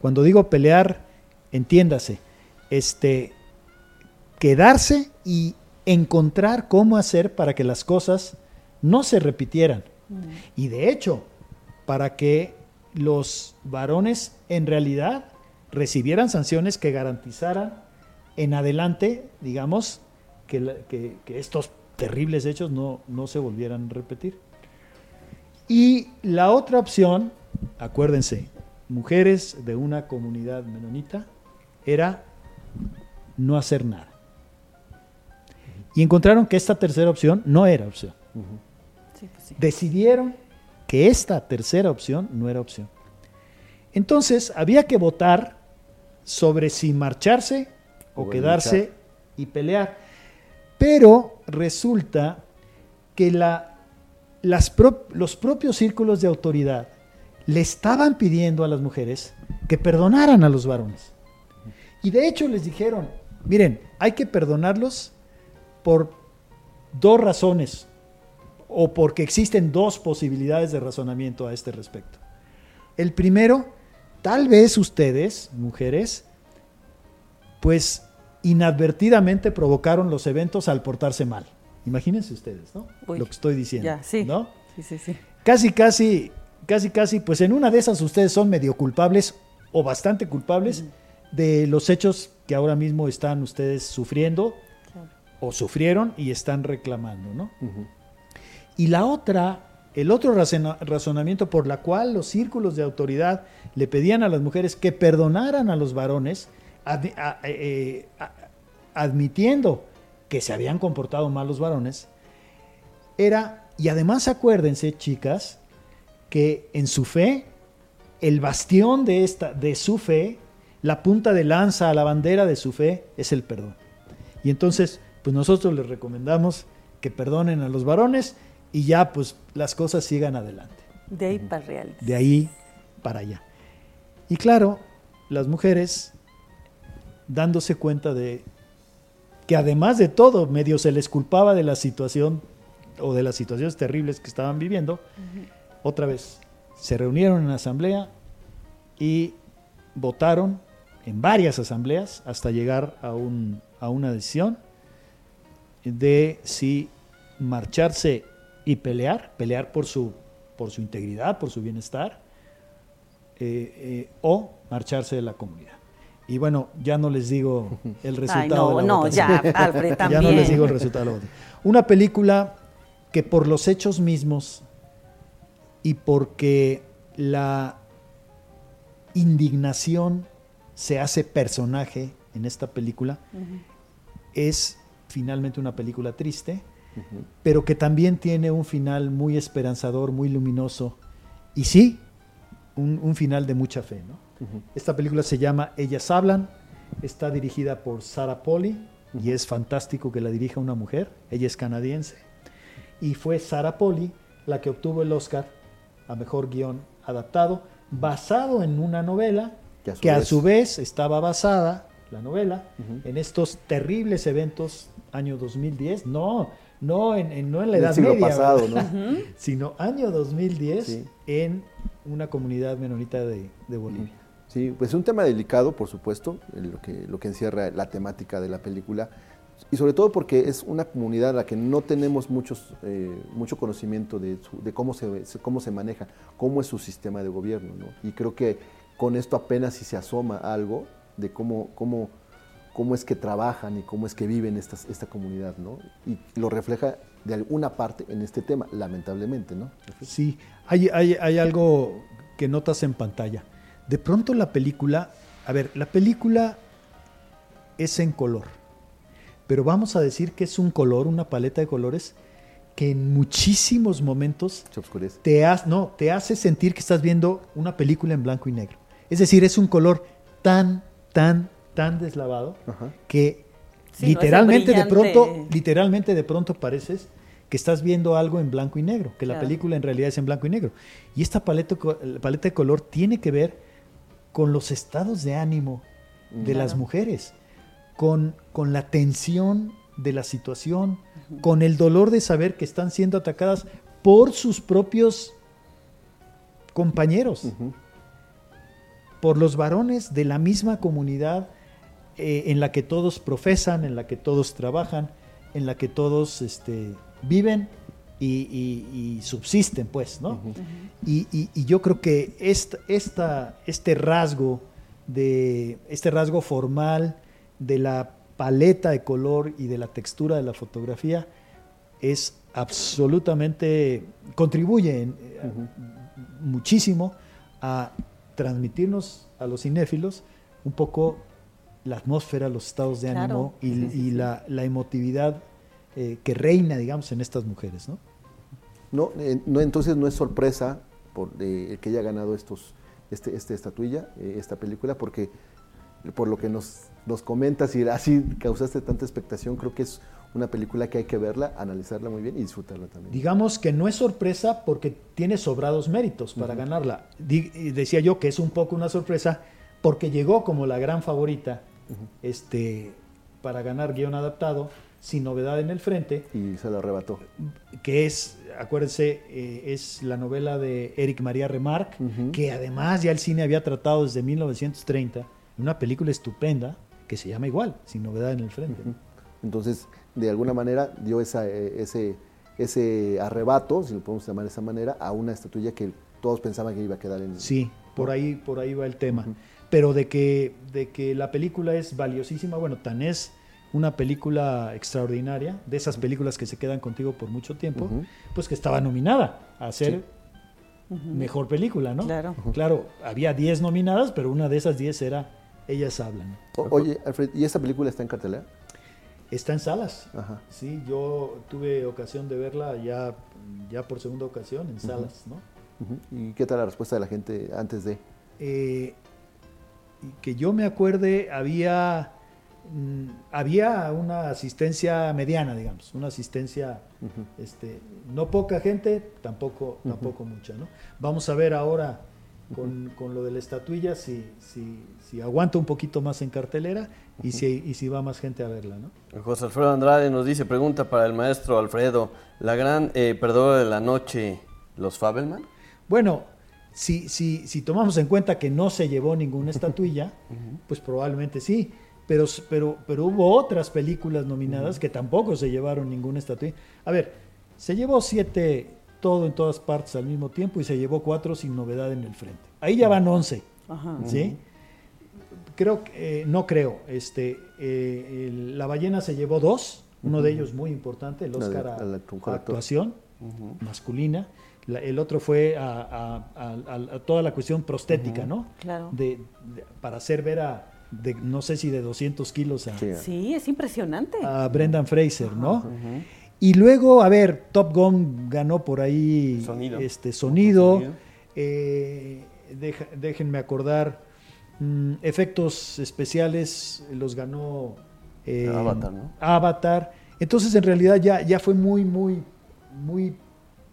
Cuando digo pelear, entiéndase, este, quedarse y encontrar cómo hacer para que las cosas no se repitieran. Y de hecho, para que los varones en realidad recibieran sanciones que garantizaran en adelante, digamos, que, estos terribles hechos no, no se volvieran a repetir. Y la otra opción, acuérdense, mujeres de una comunidad menonita, era no hacer nada. Y encontraron que esta tercera opción no era opción. Pues Decidieron que esta tercera opción no era opción. Entonces había que votar sobre si marcharse o, quedarse y pelear. Pero resulta que la, las los propios círculos de autoridad le estaban pidiendo a las mujeres que perdonaran a los varones. Y de hecho les dijeron, miren, hay que perdonarlos por dos razones, o porque existen dos posibilidades de razonamiento a este respecto. El primero, tal vez ustedes, mujeres, pues inadvertidamente provocaron los eventos al portarse mal. Imagínense ustedes, ¿no? Lo que estoy diciendo. Ya, sí. ¿no? Sí, sí, sí. Casi, casi, casi, casi, pues en una de esas ustedes son medio culpables o bastante culpables de los hechos que ahora mismo están ustedes sufriendo o sufrieron y están reclamando, ¿no? Y la otra, el otro razonamiento por la cual los círculos de autoridad le pedían a las mujeres que perdonaran a los varones, eh, admitiendo que se habían comportado mal los varones, era, y además acuérdense, chicas, que en su fe, el bastión de, esta, de su fe, la punta de lanza a la bandera de su fe, es el perdón. Y entonces, pues nosotros les recomendamos que perdonen a los varones y ya pues las cosas sigan adelante. De ahí para real. De ahí para allá. Y claro, las mujeres dándose cuenta de que además de todo, medio se les culpaba de la situación o de las situaciones terribles que estaban viviendo, otra vez se reunieron en asamblea y votaron en varias asambleas hasta llegar a, un, a una decisión de si marcharse y pelear, pelear por su, por su integridad, por su bienestar, eh, eh, o marcharse de la comunidad. Y bueno, ya no les digo [laughs] el resultado. no, no, ya, Alfred, también. [laughs] ya no les digo el resultado. Una película que por los hechos mismos y porque la indignación se hace personaje en esta película, es finalmente una película triste, pero que también tiene un final muy esperanzador, muy luminoso, y sí, un, final de mucha fe. Esta película se llama Ellas Hablan, está dirigida por Sarah Polly, y es fantástico que la dirija una mujer, ella es canadiense, y fue Sarah Polly la que obtuvo el Oscar a Mejor Guión Adaptado, basado en una novela que a su, vez, estaba basada, la novela, en estos terribles eventos año 2010, no, no en, no en la edad media, pasado, ¿no? sino año 2010 en una comunidad menonita de, Bolivia. Sí, pues es un tema delicado, por supuesto, lo que, lo que encierra la temática de la película, y sobre todo porque es una comunidad a la que no tenemos muchos, eh, mucho conocimiento de, de, cómo, se, cómo se maneja, cómo es su sistema de gobierno, ¿no? Y creo que con esto apenas si se asoma algo de cómo, cómo cómo es que trabajan y cómo es que viven esta comunidad, ¿no? Y lo refleja de alguna parte en este tema, lamentablemente, ¿no? Sí, hay, hay, hay algo que notas en pantalla. De pronto la película, a ver, la película es en color, pero vamos a decir que es un color, una paleta de colores que en muchísimos momentos te, no, te hace sentir que estás viendo una película en blanco y negro. Es decir, es un color tan, tan, tan deslavado que literalmente de pronto, literalmente de pronto pareces que estás viendo algo en blanco y negro, que la película en realidad es en blanco y negro. Y esta paleta, paleta de color tiene que ver con los estados de ánimo de las mujeres, con, con la tensión de la situación, con el dolor de saber que están siendo atacadas por sus propios compañeros, por los varones de la misma comunidad eh, en la que todos profesan, en la que todos trabajan, en la que todos este, viven y, subsisten, pues, ¿no? y, yo creo que esta, este rasgo de este rasgo formal de la paleta de color y de la textura de la fotografía es absolutamente, contribuye muchísimo a transmitirnos a los cinéfilos un poco la atmósfera, los estados de ánimo y, La, emotividad eh, que reina, digamos, en estas mujeres, ¿no? No, eh, no entonces no es sorpresa por, que haya ganado estos, este, este estatuilla, esta película, porque por lo que nos, nos comentas y así causaste tanta expectación, creo que es una película que hay que verla, analizarla muy bien y disfrutarla también. Digamos que no es sorpresa porque tiene sobrados méritos para ganarla. decía yo que es un poco una sorpresa porque llegó como la gran favorita este, para ganar guion adaptado, sin novedad en el frente. Y se lo arrebató. Que es, acuérdense, eh, es la novela de Eric María Remarque, que además ya el cine había tratado desde 1930 una película estupenda que se llama igual, sin novedad en el frente. Entonces, de alguna manera dio esa, eh, ese, ese arrebato, si lo podemos llamar de esa manera, a una estatuilla que todos pensaban que iba a quedar en... Sí, por ahí, por ahí va el tema. Pero de que, de que la película es valiosísima, bueno, tan es una película extraordinaria, de esas películas que se quedan contigo por mucho tiempo, pues que estaba nominada a ser mejor película, ¿no? Claro. Claro, había 10 nominadas, pero una de esas 10 era ellas hablan. oye, Alfred, ¿y esta película está en cartelera? Está en salas. Ajá. Sí, yo tuve ocasión de verla ya, ya por segunda ocasión en salas, ¿no? ¿Y qué tal la respuesta de la gente antes de? Eh, que yo me acuerde, había, mm, había una asistencia mediana, digamos, una asistencia, este, no poca gente, tampoco, tampoco mucha, ¿no? Vamos a ver ahora con, con, lo de la estatuilla si, si, si, aguanta un poquito más en cartelera y si, y si va más gente a verla. ¿no? José Alfredo Andrade nos dice, pregunta para el maestro Alfredo, ¿la gran eh, perdedora de la noche, los Fabelman? Bueno, si, si, si tomamos en cuenta que no se llevó ninguna [laughs] estatuilla, pues probablemente sí. Pero, pero, pero hubo otras películas nominadas que tampoco se llevaron ninguna estatuilla. A ver, se llevó siete todo en todas partes al mismo tiempo y se llevó cuatro sin novedad en el frente. Ahí ya van once. ¿sí? Creo que, eh, no creo, este, eh, la ballena se llevó dos, uno de ellos muy importante, el Oscar a, la, actuación masculina. El otro fue a, toda la cuestión prostética, ¿no? Claro. De, para hacer ver a, de, no sé si de 200 kilos a... Sí, es impresionante. A Brendan Fraser, ¿no? Y luego, a ver, Top Gun ganó por ahí sonido. Este, sonido. Eh, déjenme acordar, mm, efectos especiales los ganó eh, Avatar, ¿no? Avatar. Entonces, en realidad ya, ya fue muy, muy, muy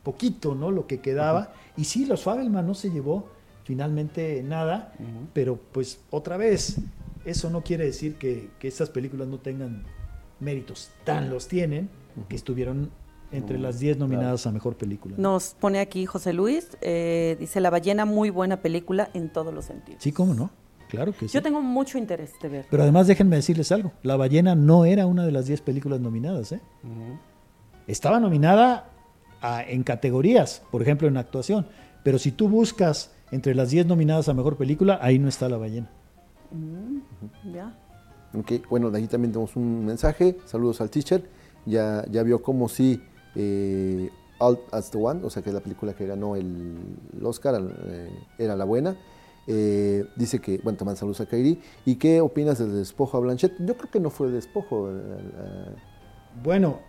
poquito ¿no? lo que quedaba. Y sí, los Fabelman no se llevó finalmente nada, pero pues otra vez, eso no quiere decir que, que estas películas no tengan méritos, tan los tienen que estuvieron entre las 10 nominadas a Mejor Película. Nos pone aquí José Luis, eh, dice La ballena, muy buena película en todos los sentidos. Sí, cómo no. Claro que sí. Yo tengo mucho interés de ver. Pero además déjenme decirles algo, La ballena no era una de las 10 películas nominadas. ¿eh? Estaba nominada en categorías, por ejemplo en actuación, pero si tú buscas entre las 10 nominadas a Mejor Película, ahí no está La ballena. Mm, ya. Ok, bueno, de ahí también tenemos un mensaje. Saludos al teacher ya, ya vio cómo sí eh, All as the One, o sea que es la película que ganó el, Oscar, eh, era la buena. Eh, dice que, bueno, te manda saludos a Kairi. ¿Y qué opinas del despojo a Blanchett? Yo creo que no fue despojo. Bueno,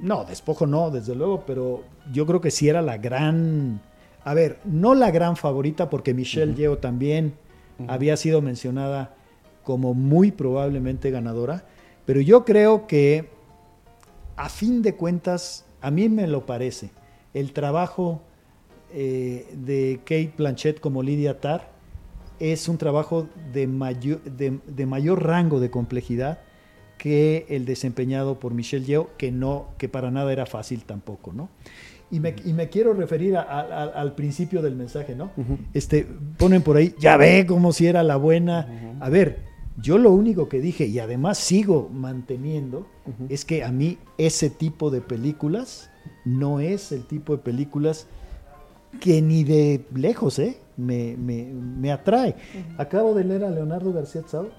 no, despojo no, desde luego, pero yo creo que sí era la gran. A ver, no la gran favorita, porque Michelle Yeo también había sido mencionada como muy probablemente ganadora, pero yo creo que a fin de cuentas, a mí me lo parece, el trabajo eh, de Kate Blanchett como Lydia Tarr es un trabajo de mayor, de, mayor rango de complejidad que el desempeñado por Michelle Yeoh, que no, que para nada era fácil tampoco, ¿no? Y me, quiero referir al principio del mensaje, ¿no? este, ponen por ahí, ya ve como si era la buena. A ver, yo lo único que dije, y además sigo manteniendo, es que a mí ese tipo de películas no es el tipo de películas que ni de lejos ¿eh? me, me, atrae. Acabo de leer a Leonardo García Tzao,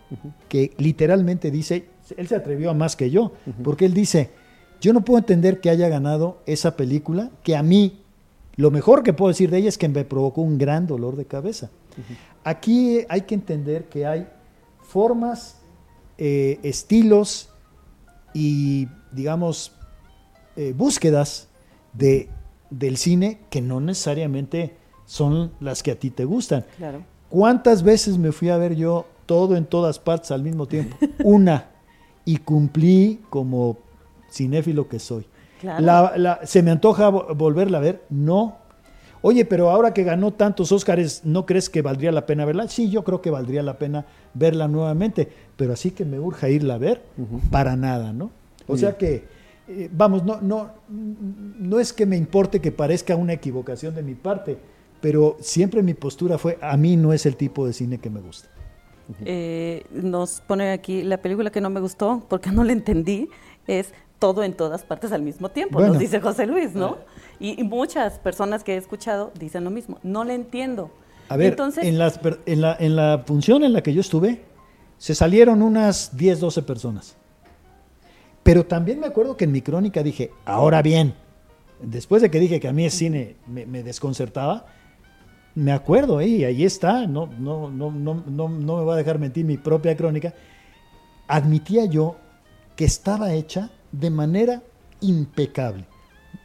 que literalmente dice, él se atrevió a más que yo, porque él dice, yo no puedo entender que haya ganado esa película, que a mí lo mejor que puedo decir de ella es que me provocó un gran dolor de cabeza. Aquí hay que entender que hay formas, eh, estilos y, digamos, eh, búsquedas de, del cine que no necesariamente son las que a ti te gustan. ¿Cuántas veces me fui a ver yo todo en todas partes al mismo tiempo? [laughs] Una. Y cumplí como cinéfilo que soy. ¿Se me antoja volverla a ver? No, Oye, pero ahora que ganó tantos Óscares, ¿no crees que valdría la pena verla? Sí, yo creo que valdría la pena verla nuevamente, pero así que me urja irla a ver, para nada, ¿no? O sea que, eh, vamos, no, no, no es que me importe que parezca una equivocación de mi parte, pero siempre mi postura fue, a mí no es el tipo de cine que me gusta. Eh, nos pone aquí la película que no me gustó porque no la entendí es todo en todas partes al mismo tiempo, nos dice José Luis, ¿no? Y, muchas personas que he escuchado dicen lo mismo, no le entiendo. A ver, Entonces, en, en, la, en la función en la que yo estuve, se salieron unas 10, 12 personas. Pero también me acuerdo que en mi crónica dije, ahora bien, después de que dije que a mí el cine me, desconcertaba, me acuerdo, y ahí está, no, no, no, no, no, no me va a dejar mentir mi propia crónica, admitía yo que estaba hecha de manera impecable.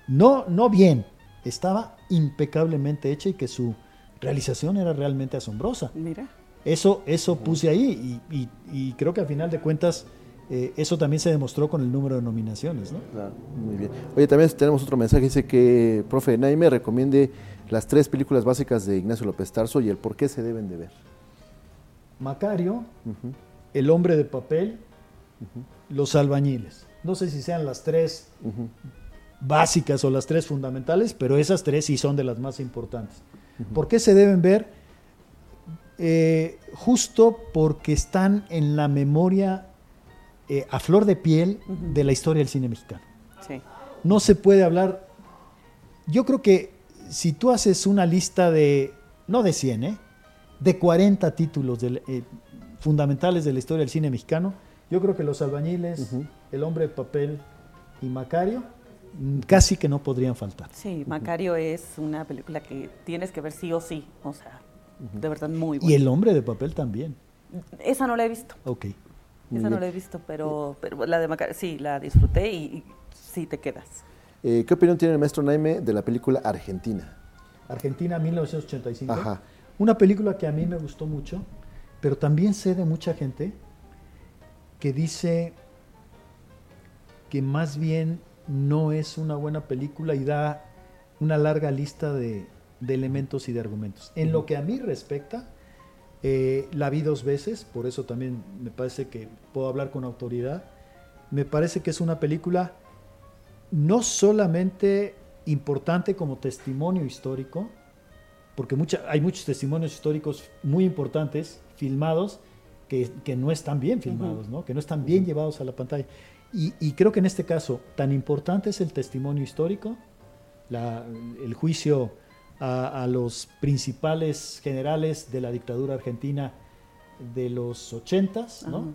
No, no bien, estaba impecablemente hecha y que su realización era realmente asombrosa. Mira. Eso, eso puse ahí y, creo que al final de cuentas eh, eso también se demostró con el número de nominaciones. ¿no? Muy bien. Oye, también tenemos otro mensaje, dice que profe Naime recomiende las tres películas básicas de Ignacio López Tarso y el por qué se deben de ver. Macario, El hombre de papel, Los albañiles. No sé si sean las tres básicas o las tres fundamentales, pero esas tres sí son de las más importantes. ¿Por qué se deben ver? Eh, justo porque están en la memoria eh, a flor de piel de la historia del cine mexicano. No se puede hablar. Yo creo que si tú haces una lista de, no de 100, ¿eh? de 40 títulos fundamentales de la historia del cine mexicano, yo creo que Los Albañiles, El Hombre de Papel y Macario casi que no podrían faltar. Sí, Macario es una película que tienes que ver sí o sí, o sea, de verdad muy buena. Y El Hombre de Papel también. Esa no la he visto. Ok. Esa no la he visto, pero, pero la de Macario sí, la disfruté y, sí te quedas. Eh, ¿Qué opinión tiene el maestro Naime de la película Argentina? Argentina 1985. Ajá. Una película que a mí me gustó mucho, pero también sé de mucha gente que dice que más bien no es una buena película y da una larga lista de, elementos y de argumentos. En lo que a mí respecta, eh, la vi dos veces, por eso también me parece que puedo hablar con autoridad. Me parece que es una película no solamente importante como testimonio histórico, porque hay muchos testimonios históricos muy importantes, filmados, que, no están bien filmados, ¿no? que no están bien llevados a la pantalla. Y, creo que en este caso, tan importante es el testimonio histórico, el juicio a, los principales generales de la dictadura argentina de los ochentas, ¿no?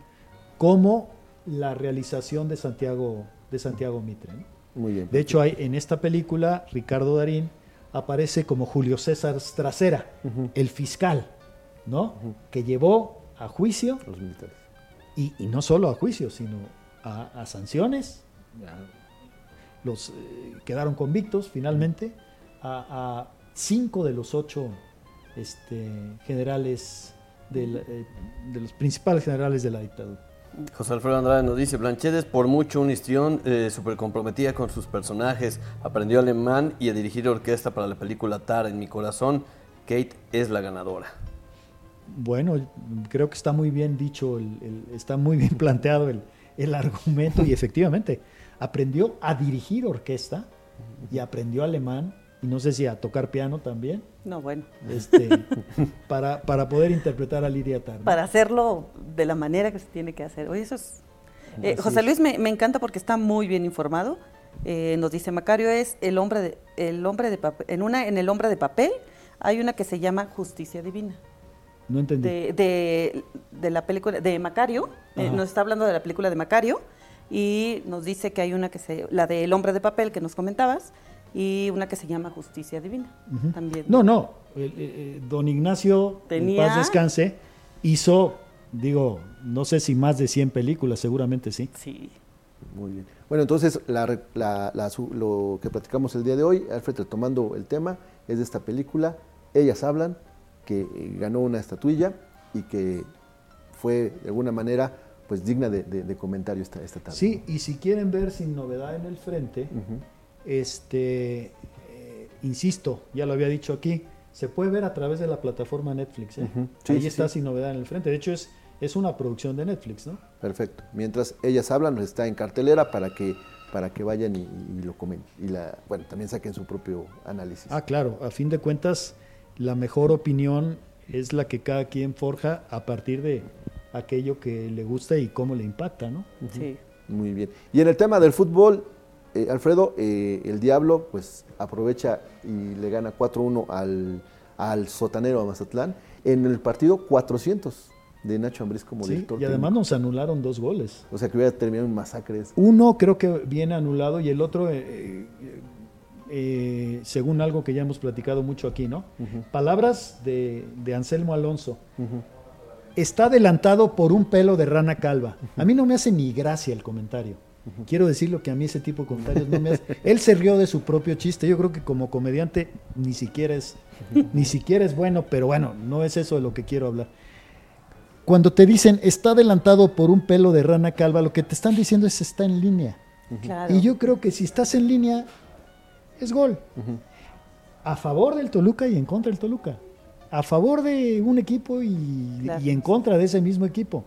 como la realización de Santiago, de Santiago Mitre. Muy bien. De hecho, hay, en esta película, Ricardo Darín aparece como Julio César Stracera, el fiscal, ¿no? Que llevó a juicio. Los militares. Y, no solo a juicio, sino a, sanciones. Los eh, quedaron convictos finalmente a, cinco de los ocho este, generales, eh, de los principales generales de la dictadura. José Alfredo Andrade nos dice, Blanchet es por mucho una histrión eh, súper comprometida con sus personajes, aprendió alemán y a dirigir orquesta para la película Tar en mi corazón, Kate es la ganadora. Bueno, creo que está muy bien dicho, está muy bien [laughs] planteado el, el argumento y efectivamente aprendió a dirigir orquesta y aprendió alemán y no sé si a tocar piano también. No, bueno. Este, [laughs] para, para poder interpretar a Lidia Tar. Para hacerlo de la manera que se tiene que hacer. Oye, eso es... Eh, José Luis me, encanta porque está muy bien informado. Eh, nos dice Macario es el hombre de, el hombre de papel. En una, en el hombre de papel hay una que se llama Justicia Divina. No entendí. De, de, la película de Macario. Eh, nos está hablando de la película de Macario y nos dice que hay una que se, la de El hombre de papel que nos comentabas, y una que se llama Justicia Divina. también. No, no, eh, don Ignacio, ¿Tenía? en paz descanse, hizo, digo, no sé si más de 100 películas, seguramente sí. Sí. Muy bien. Bueno, entonces lo que platicamos el día de hoy, Alfred retomando el tema, es de esta película, Ellas Hablan, que eh, ganó una estatuilla y que fue de alguna manera pues digna de, comentario esta, esta tarde. Sí, y si quieren ver sin novedad en el frente, este, eh, insisto, ya lo había dicho aquí, se puede ver a través de la plataforma Netflix. ¿eh? Ahí está sin novedad en el frente. De hecho, es, es una producción de Netflix, ¿no? Perfecto. Mientras ellas hablan, está en cartelera para que para que vayan y, lo comen y la bueno también saquen su propio análisis. Ah, claro. A fin de cuentas, la mejor opinión es la que cada quien forja a partir de aquello que le gusta y cómo le impacta, ¿no? Sí. Muy bien. Y en el tema del fútbol, eh, Alfredo, eh, el Diablo pues aprovecha y le gana 4-1 al, al sotanero a Mazatlán. En el partido 400 de Nacho Ambriz como sí, director. Y además nos anularon dos goles. O sea que hubiera terminado en masacres. Uno creo que viene anulado y el otro, eh, según algo que ya hemos platicado mucho aquí, ¿no? Palabras de, Anselmo Alonso. Está adelantado por un pelo de rana calva. A mí no me hace ni gracia el comentario. Quiero decirlo que a mí ese tipo de comentarios no me hace. [laughs] Él se rió de su propio chiste. Yo creo que como comediante ni siquiera es, ni siquiera es bueno, pero bueno, no es eso de lo que quiero hablar. Cuando te dicen está adelantado por un pelo de rana calva, lo que te están diciendo es está en línea. Y yo creo que si estás en línea, es gol. A favor del Toluca y en contra del Toluca. A favor de un equipo y, y en contra de ese mismo equipo.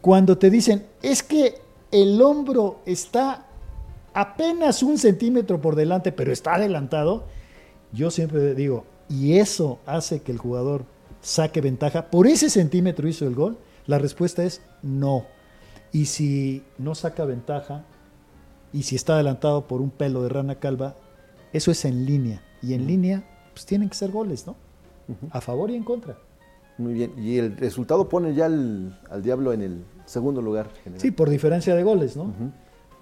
Cuando te dicen, es que el hombro está apenas un centímetro por delante, pero está adelantado, yo siempre digo, y eso hace que el jugador saque ventaja, por ese centímetro hizo el gol, la respuesta es no. Y si no saca ventaja, y si está adelantado por un pelo de rana calva, eso es en línea. Y en línea, pues tienen que ser goles, ¿no? A favor y en contra. Muy bien. Y el resultado pone ya al diablo en el segundo lugar. Sí, por diferencia de goles, ¿no?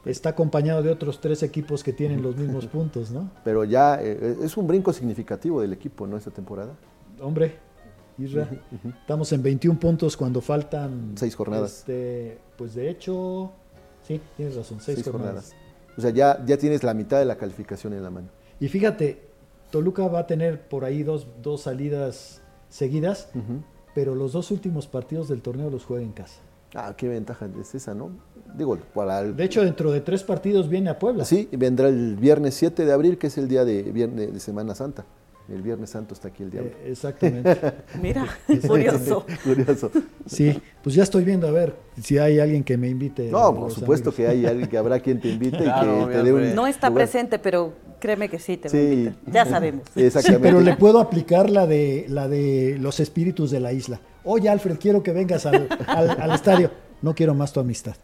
Está acompañado de otros tres equipos que tienen los mismos [laughs] puntos, ¿no? Pero ya eh, es un brinco significativo del equipo, ¿no? Esta temporada. Hombre, Isra, estamos en 21 puntos cuando faltan... Seis jornadas. Este, pues de hecho, sí, tienes razón, seis, jornadas. O sea, ya, ya tienes la mitad de la calificación en la mano. Y fíjate, Toluca va a tener por ahí dos, dos salidas seguidas, pero los dos últimos partidos del torneo los juega en casa. Ah, qué ventaja es esa, ¿no? Digo, para De hecho, dentro de tres partidos viene a Puebla. Sí, vendrá el viernes 7 de abril, que es el día de, viernes, de Semana Santa. El Viernes Santo está aquí el diablo. Eh, exactamente. [laughs] Mira, [laughs] curioso. curioso. Sí, pues ya estoy viendo a ver si hay alguien que me invite. No, por supuesto que hay alguien que habrá quien te invite y que te dé un. No está presente, pero créeme que sí te sí. Ya sabemos. [laughs] Exactamente. pero le puedo aplicar la de la de los espíritus de la isla. Oye, Alfred, quiero que vengas al, estadio. No quiero más tu amistad.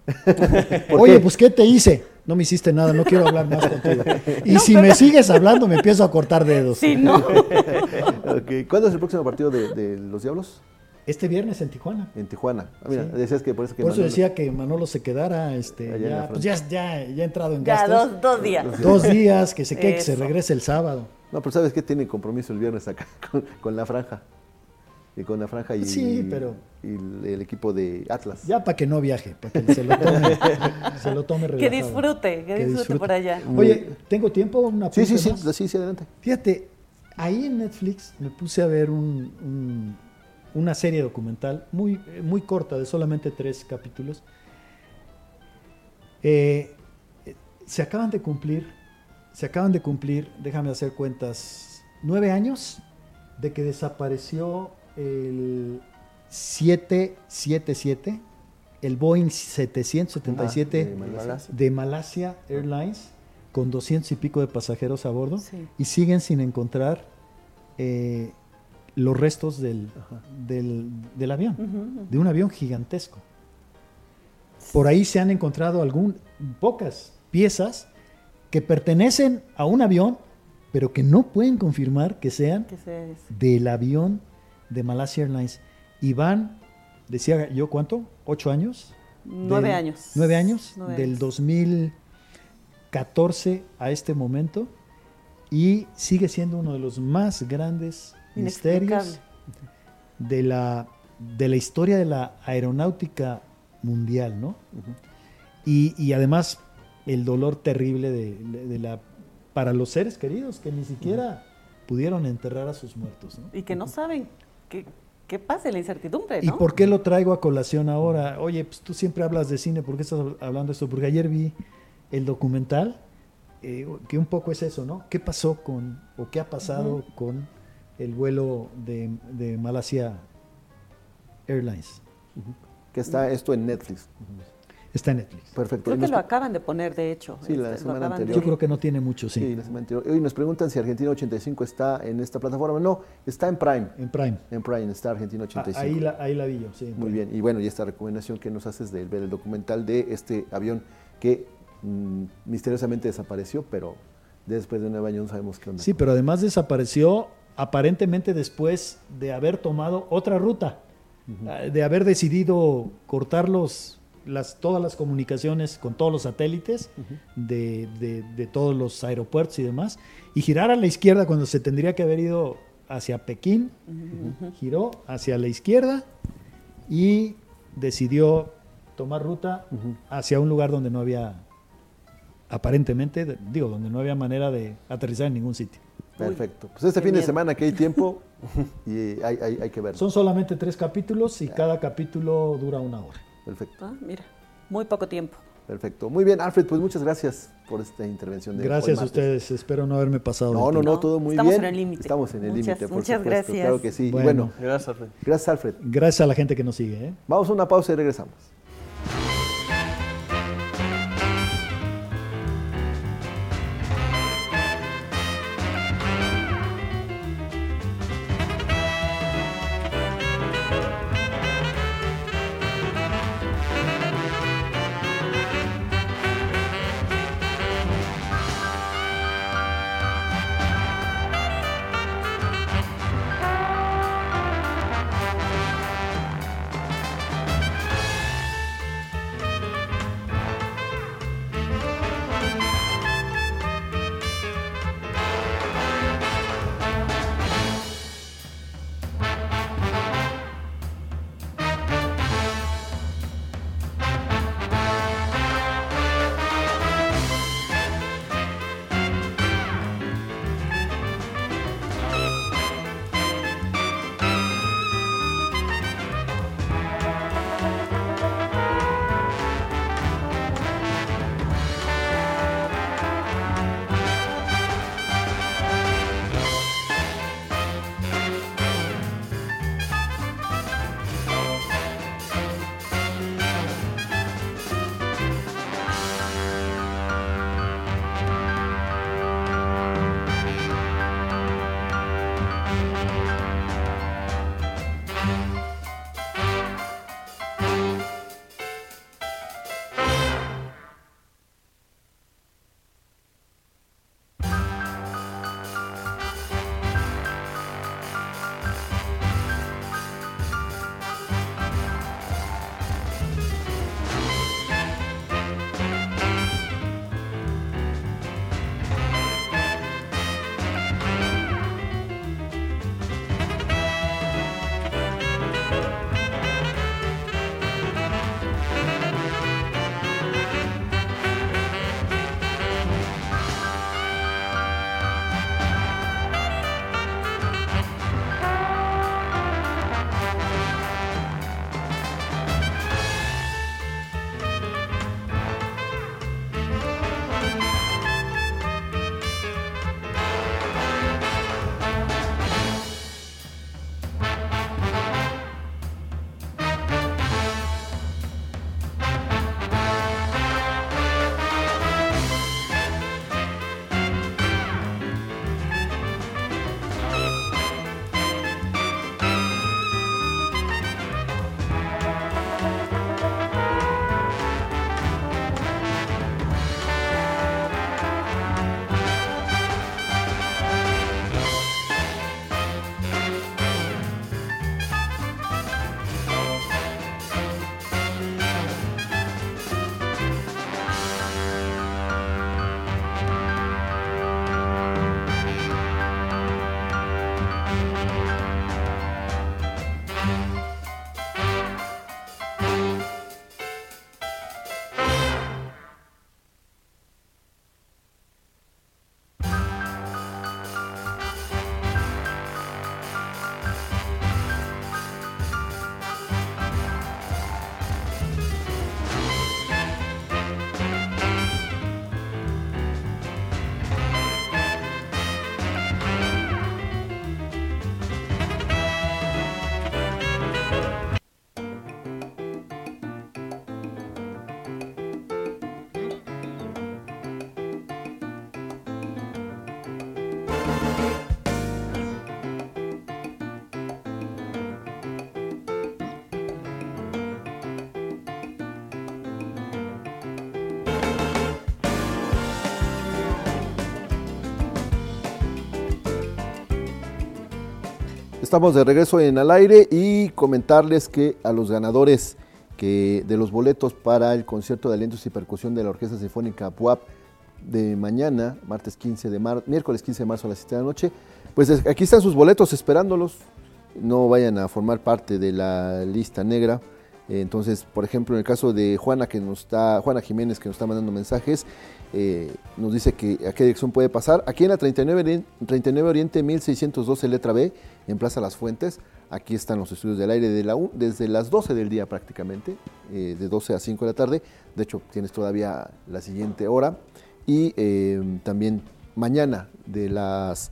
[laughs] Oye, pues ¿qué te hice? No me hiciste nada, no quiero hablar más contigo. [laughs] Y si me sigues hablando, me empiezo a cortar dedos. Sí, no. [laughs] ¿Cuándo es el próximo partido de, los Diablos? Este viernes en Tijuana. En Tijuana. Ah, mira, decías que por eso que Por eso decía que Manolo se quedara, este, ya, pues ya, ya, ya, entrado en gastos. Ya, dos, dos días. Dos días, que se quede, que se regrese el sábado. No, pero ¿sabes qué? Tiene compromiso el viernes acá con, la franja. Y con la franja y, sí, pero, y el, equipo de Atlas. Ya para que no viaje, para que se lo tome, [laughs] se lo tome Que disfrute, que, disfrute, por allá. Oye, ¿tengo tiempo? Una sí, sí, sí, sí, sí, adelante. Fíjate, ahí en Netflix me puse a ver un una serie documental muy, muy corta, de solamente tres capítulos. Eh, se acaban de cumplir, se acaban de cumplir, déjame hacer cuentas, nueve años de que desapareció el 777, el Boeing 777 ah, de, Malasia. Airlines, con 200 y pico de pasajeros a bordo, y siguen sin encontrar eh, los restos del, del, avión, de un avión gigantesco. Por ahí se han encontrado algún, pocas piezas que pertenecen a un avión, pero que no pueden confirmar que sean del avión de Malaysia Airlines. Y van, decía yo, ¿cuánto? ¿Ocho años? Nueve años. Nueve años, del 2014 a este momento, y sigue siendo uno de los más grandes misterios de la, de la historia de la aeronáutica mundial, ¿no? y, además el dolor terrible de, la, para los seres queridos que ni siquiera pudieron enterrar a sus muertos. ¿no? Y que no saben qué, qué pasa, la incertidumbre. ¿Y por qué lo traigo a colación ahora? Oye, pues tú siempre hablas de cine, ¿por qué estás hablando de esto? Porque ayer vi el documental, eh, que un poco es eso, ¿no? ¿Qué pasó con, o qué ha pasado con el vuelo de, de Malasia Airlines. Que está esto en Netflix. Está en Netflix. Perfecto. Creo que lo acaban de poner, de hecho. Sí, la este, semana anterior. Yo creo que no tiene mucho, sí. Sí, la semana anterior. Hoy nos preguntan si Argentina 85 está en esta plataforma. No, está en Prime. En Prime. En Prime está Argentina 85. Ahí la, ahí la vi yo, sí. Muy bien. Y bueno, y esta recomendación que nos haces de ver el documental de este avión que mm, misteriosamente desapareció, pero después de nueve años no sabemos qué onda. Sí, pero además desapareció aparentemente después de haber tomado otra ruta, ah, de haber decidido cortar las, todas las comunicaciones con todos los satélites de, todos los aeropuertos y demás, y girar a la izquierda cuando se tendría que haber ido hacia Pekín, giró hacia la izquierda y decidió tomar ruta hacia un lugar donde no había, aparentemente, digo, donde no había manera de aterrizar en ningún sitio. Perfecto. Pues este fin de semana que hay tiempo [laughs] y hay, que verlo. Son solamente tres capítulos y cada capítulo dura una hora. Perfecto. Ah, mira, muy poco tiempo. Perfecto. Muy bien, Alfred, pues muchas gracias por esta intervención. De gracias a ustedes, espero no haberme pasado. No, no, no, todo muy bien. Estamos en el límite. Estamos en el límite, por Muchas gracias. Claro que sí. Bueno, gracias, Alfred. Gracias, Alfred. Gracias a la gente que nos sigue. ¿eh? Vamos a una pausa y regresamos. Estamos de regreso en al aire y comentarles que a los ganadores que de los boletos para el concierto de alientos y percusión de la Orquesta Sinfónica PUAP de mañana, martes 15 de marzo, miércoles 15 de marzo a las 7 de la noche, pues aquí están sus boletos esperándolos. No vayan a formar parte de la lista negra. Entonces, por ejemplo, en el caso de Juana que nos está, Juana Jiménez que nos está mandando mensajes, eh, nos dice que a qué dirección puede pasar. Aquí en la 39, 39 Oriente 1612 letra B, en Plaza Las Fuentes. Aquí están los estudios del aire de la, desde las 12 del día prácticamente, eh, de 12 a 5 de la tarde. De hecho, tienes todavía la siguiente hora. Y eh, también mañana de las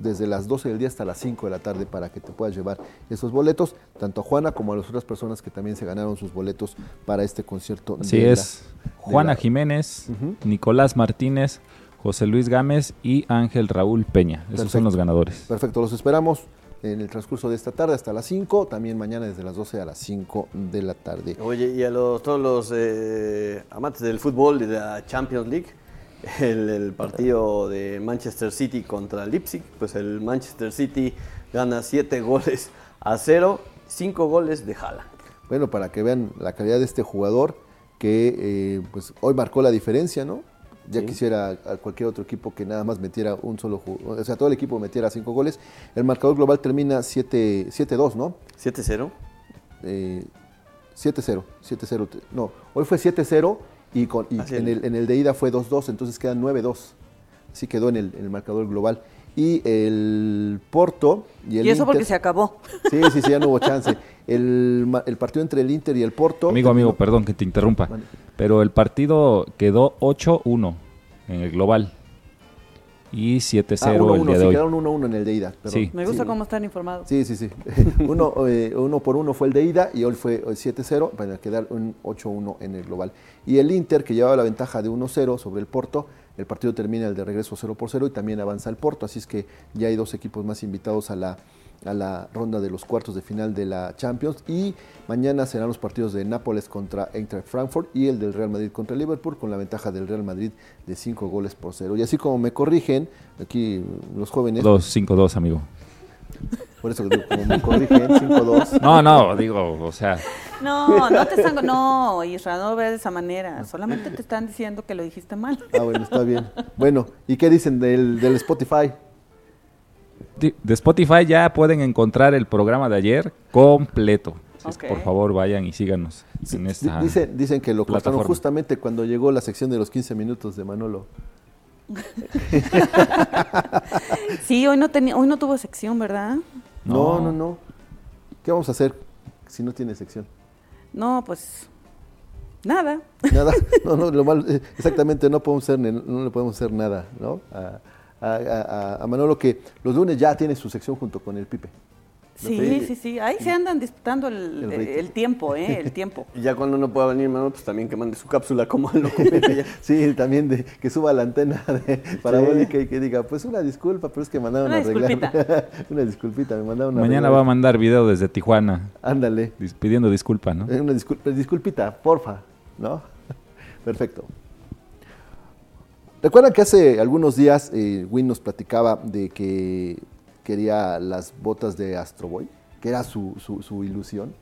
desde las 12 del día hasta las 5 de la tarde para que te puedas llevar esos boletos, tanto a Juana como a las otras personas que también se ganaron sus boletos para este concierto. Así es, Juana Jiménez, Nicolás Martínez, José Luis Gámez y Ángel Raúl Peña. Esos son los ganadores. Perfecto, los esperamos en el transcurso de esta tarde hasta las 5, también mañana desde las 12 a las 5 de la tarde. Oye, y a todos los eh, amantes del fútbol y de la Champions League, el, partido de Manchester City contra Leipzig, pues el Manchester City gana 7 goles a 0, 5 goles de Haaland. Bueno, para que vean la calidad de este jugador que eh, pues hoy marcó la diferencia, ¿no? Ya quisiera a cualquier otro equipo que nada más metiera un solo o sea, todo el equipo metiera 5 goles. El marcador global termina 7-2, ¿no? 7-0. Eh, 7-0, 7-0. No, hoy fue 7-0 y, con, en, el, en, el, de ida fue 2-2, entonces quedan 9-2. Así quedó en el, en el, marcador global. Y el Porto y el Y eso porque se acabó. Sí, sí, sí, ya no hubo chance. El, el, partido entre el Inter y el Porto. Amigo, amigo, perdón que te interrumpa. Pero el partido quedó 8-1 en el global y 7-0 ah, el día de hoy. quedaron 1-1 en el de ida. sí. Me gusta cómo están informados. Sí, sí, sí. [laughs] uno, eh, uno por uno fue el de ida y hoy fue 7-0 para quedar un 8-1 en el global. Y el Inter, que llevaba la ventaja de 1-0 sobre el Porto, el partido termina el de regreso 0 por 0 y también avanza el Porto. Así es que ya hay dos equipos más invitados a la a la ronda de los cuartos de final de la Champions y mañana serán los partidos de Nápoles contra Eintracht Frankfurt y el del Real Madrid contra Liverpool con la ventaja del Real Madrid de 5 goles por 0. Y así como me corrigen aquí los jóvenes... 2-5-2, amigo. Por eso como me corrigen, 5-2. No, no, digo, o sea... No, no te están... No, Israel, no lo de esa manera. Solamente te están diciendo que lo dijiste mal. Ah, bueno, está bien. Bueno, ¿y qué dicen del, del Spotify? De Spotify ya pueden encontrar el programa de ayer completo. por favor, vayan y síganos en esta dicen, dicen que lo cortaron justamente cuando llegó la sección de los 15 minutos de Manolo. [laughs] sí, hoy no, tenía, hoy no tuvo sección, ¿verdad? No, no, no. ¿Qué vamos a hacer si no tiene sección? No, pues nada. Nada. [laughs] No, no, lo mal, eh, exactamente, no podemos hacer, no le podemos hacer nada, ¿no? a, Manolo que los lunes ya tiene su sección junto con el Pipe. Sí, sí, sí. Ahí se andan disputando el, tiempo, ¿eh? El [laughs] tiempo. y ya cuando no pueda venir Manolo, pues también que mande su cápsula como lo [laughs] Sí, también de, que suba la antena de parabólica y que diga, pues una disculpa, pero es que mandaron una a arreglar. [laughs] una disculpita, me mandaron Mañana va a mandar video desde Tijuana. Ándale. Pidiendo disculpa, ¿no? Una disculpa, disculpita, porfa, ¿no? Perfecto. Recuerdan que hace algunos días eh, Win nos platicaba de que quería las botas de Astro Boy, que era su, su, ilusión.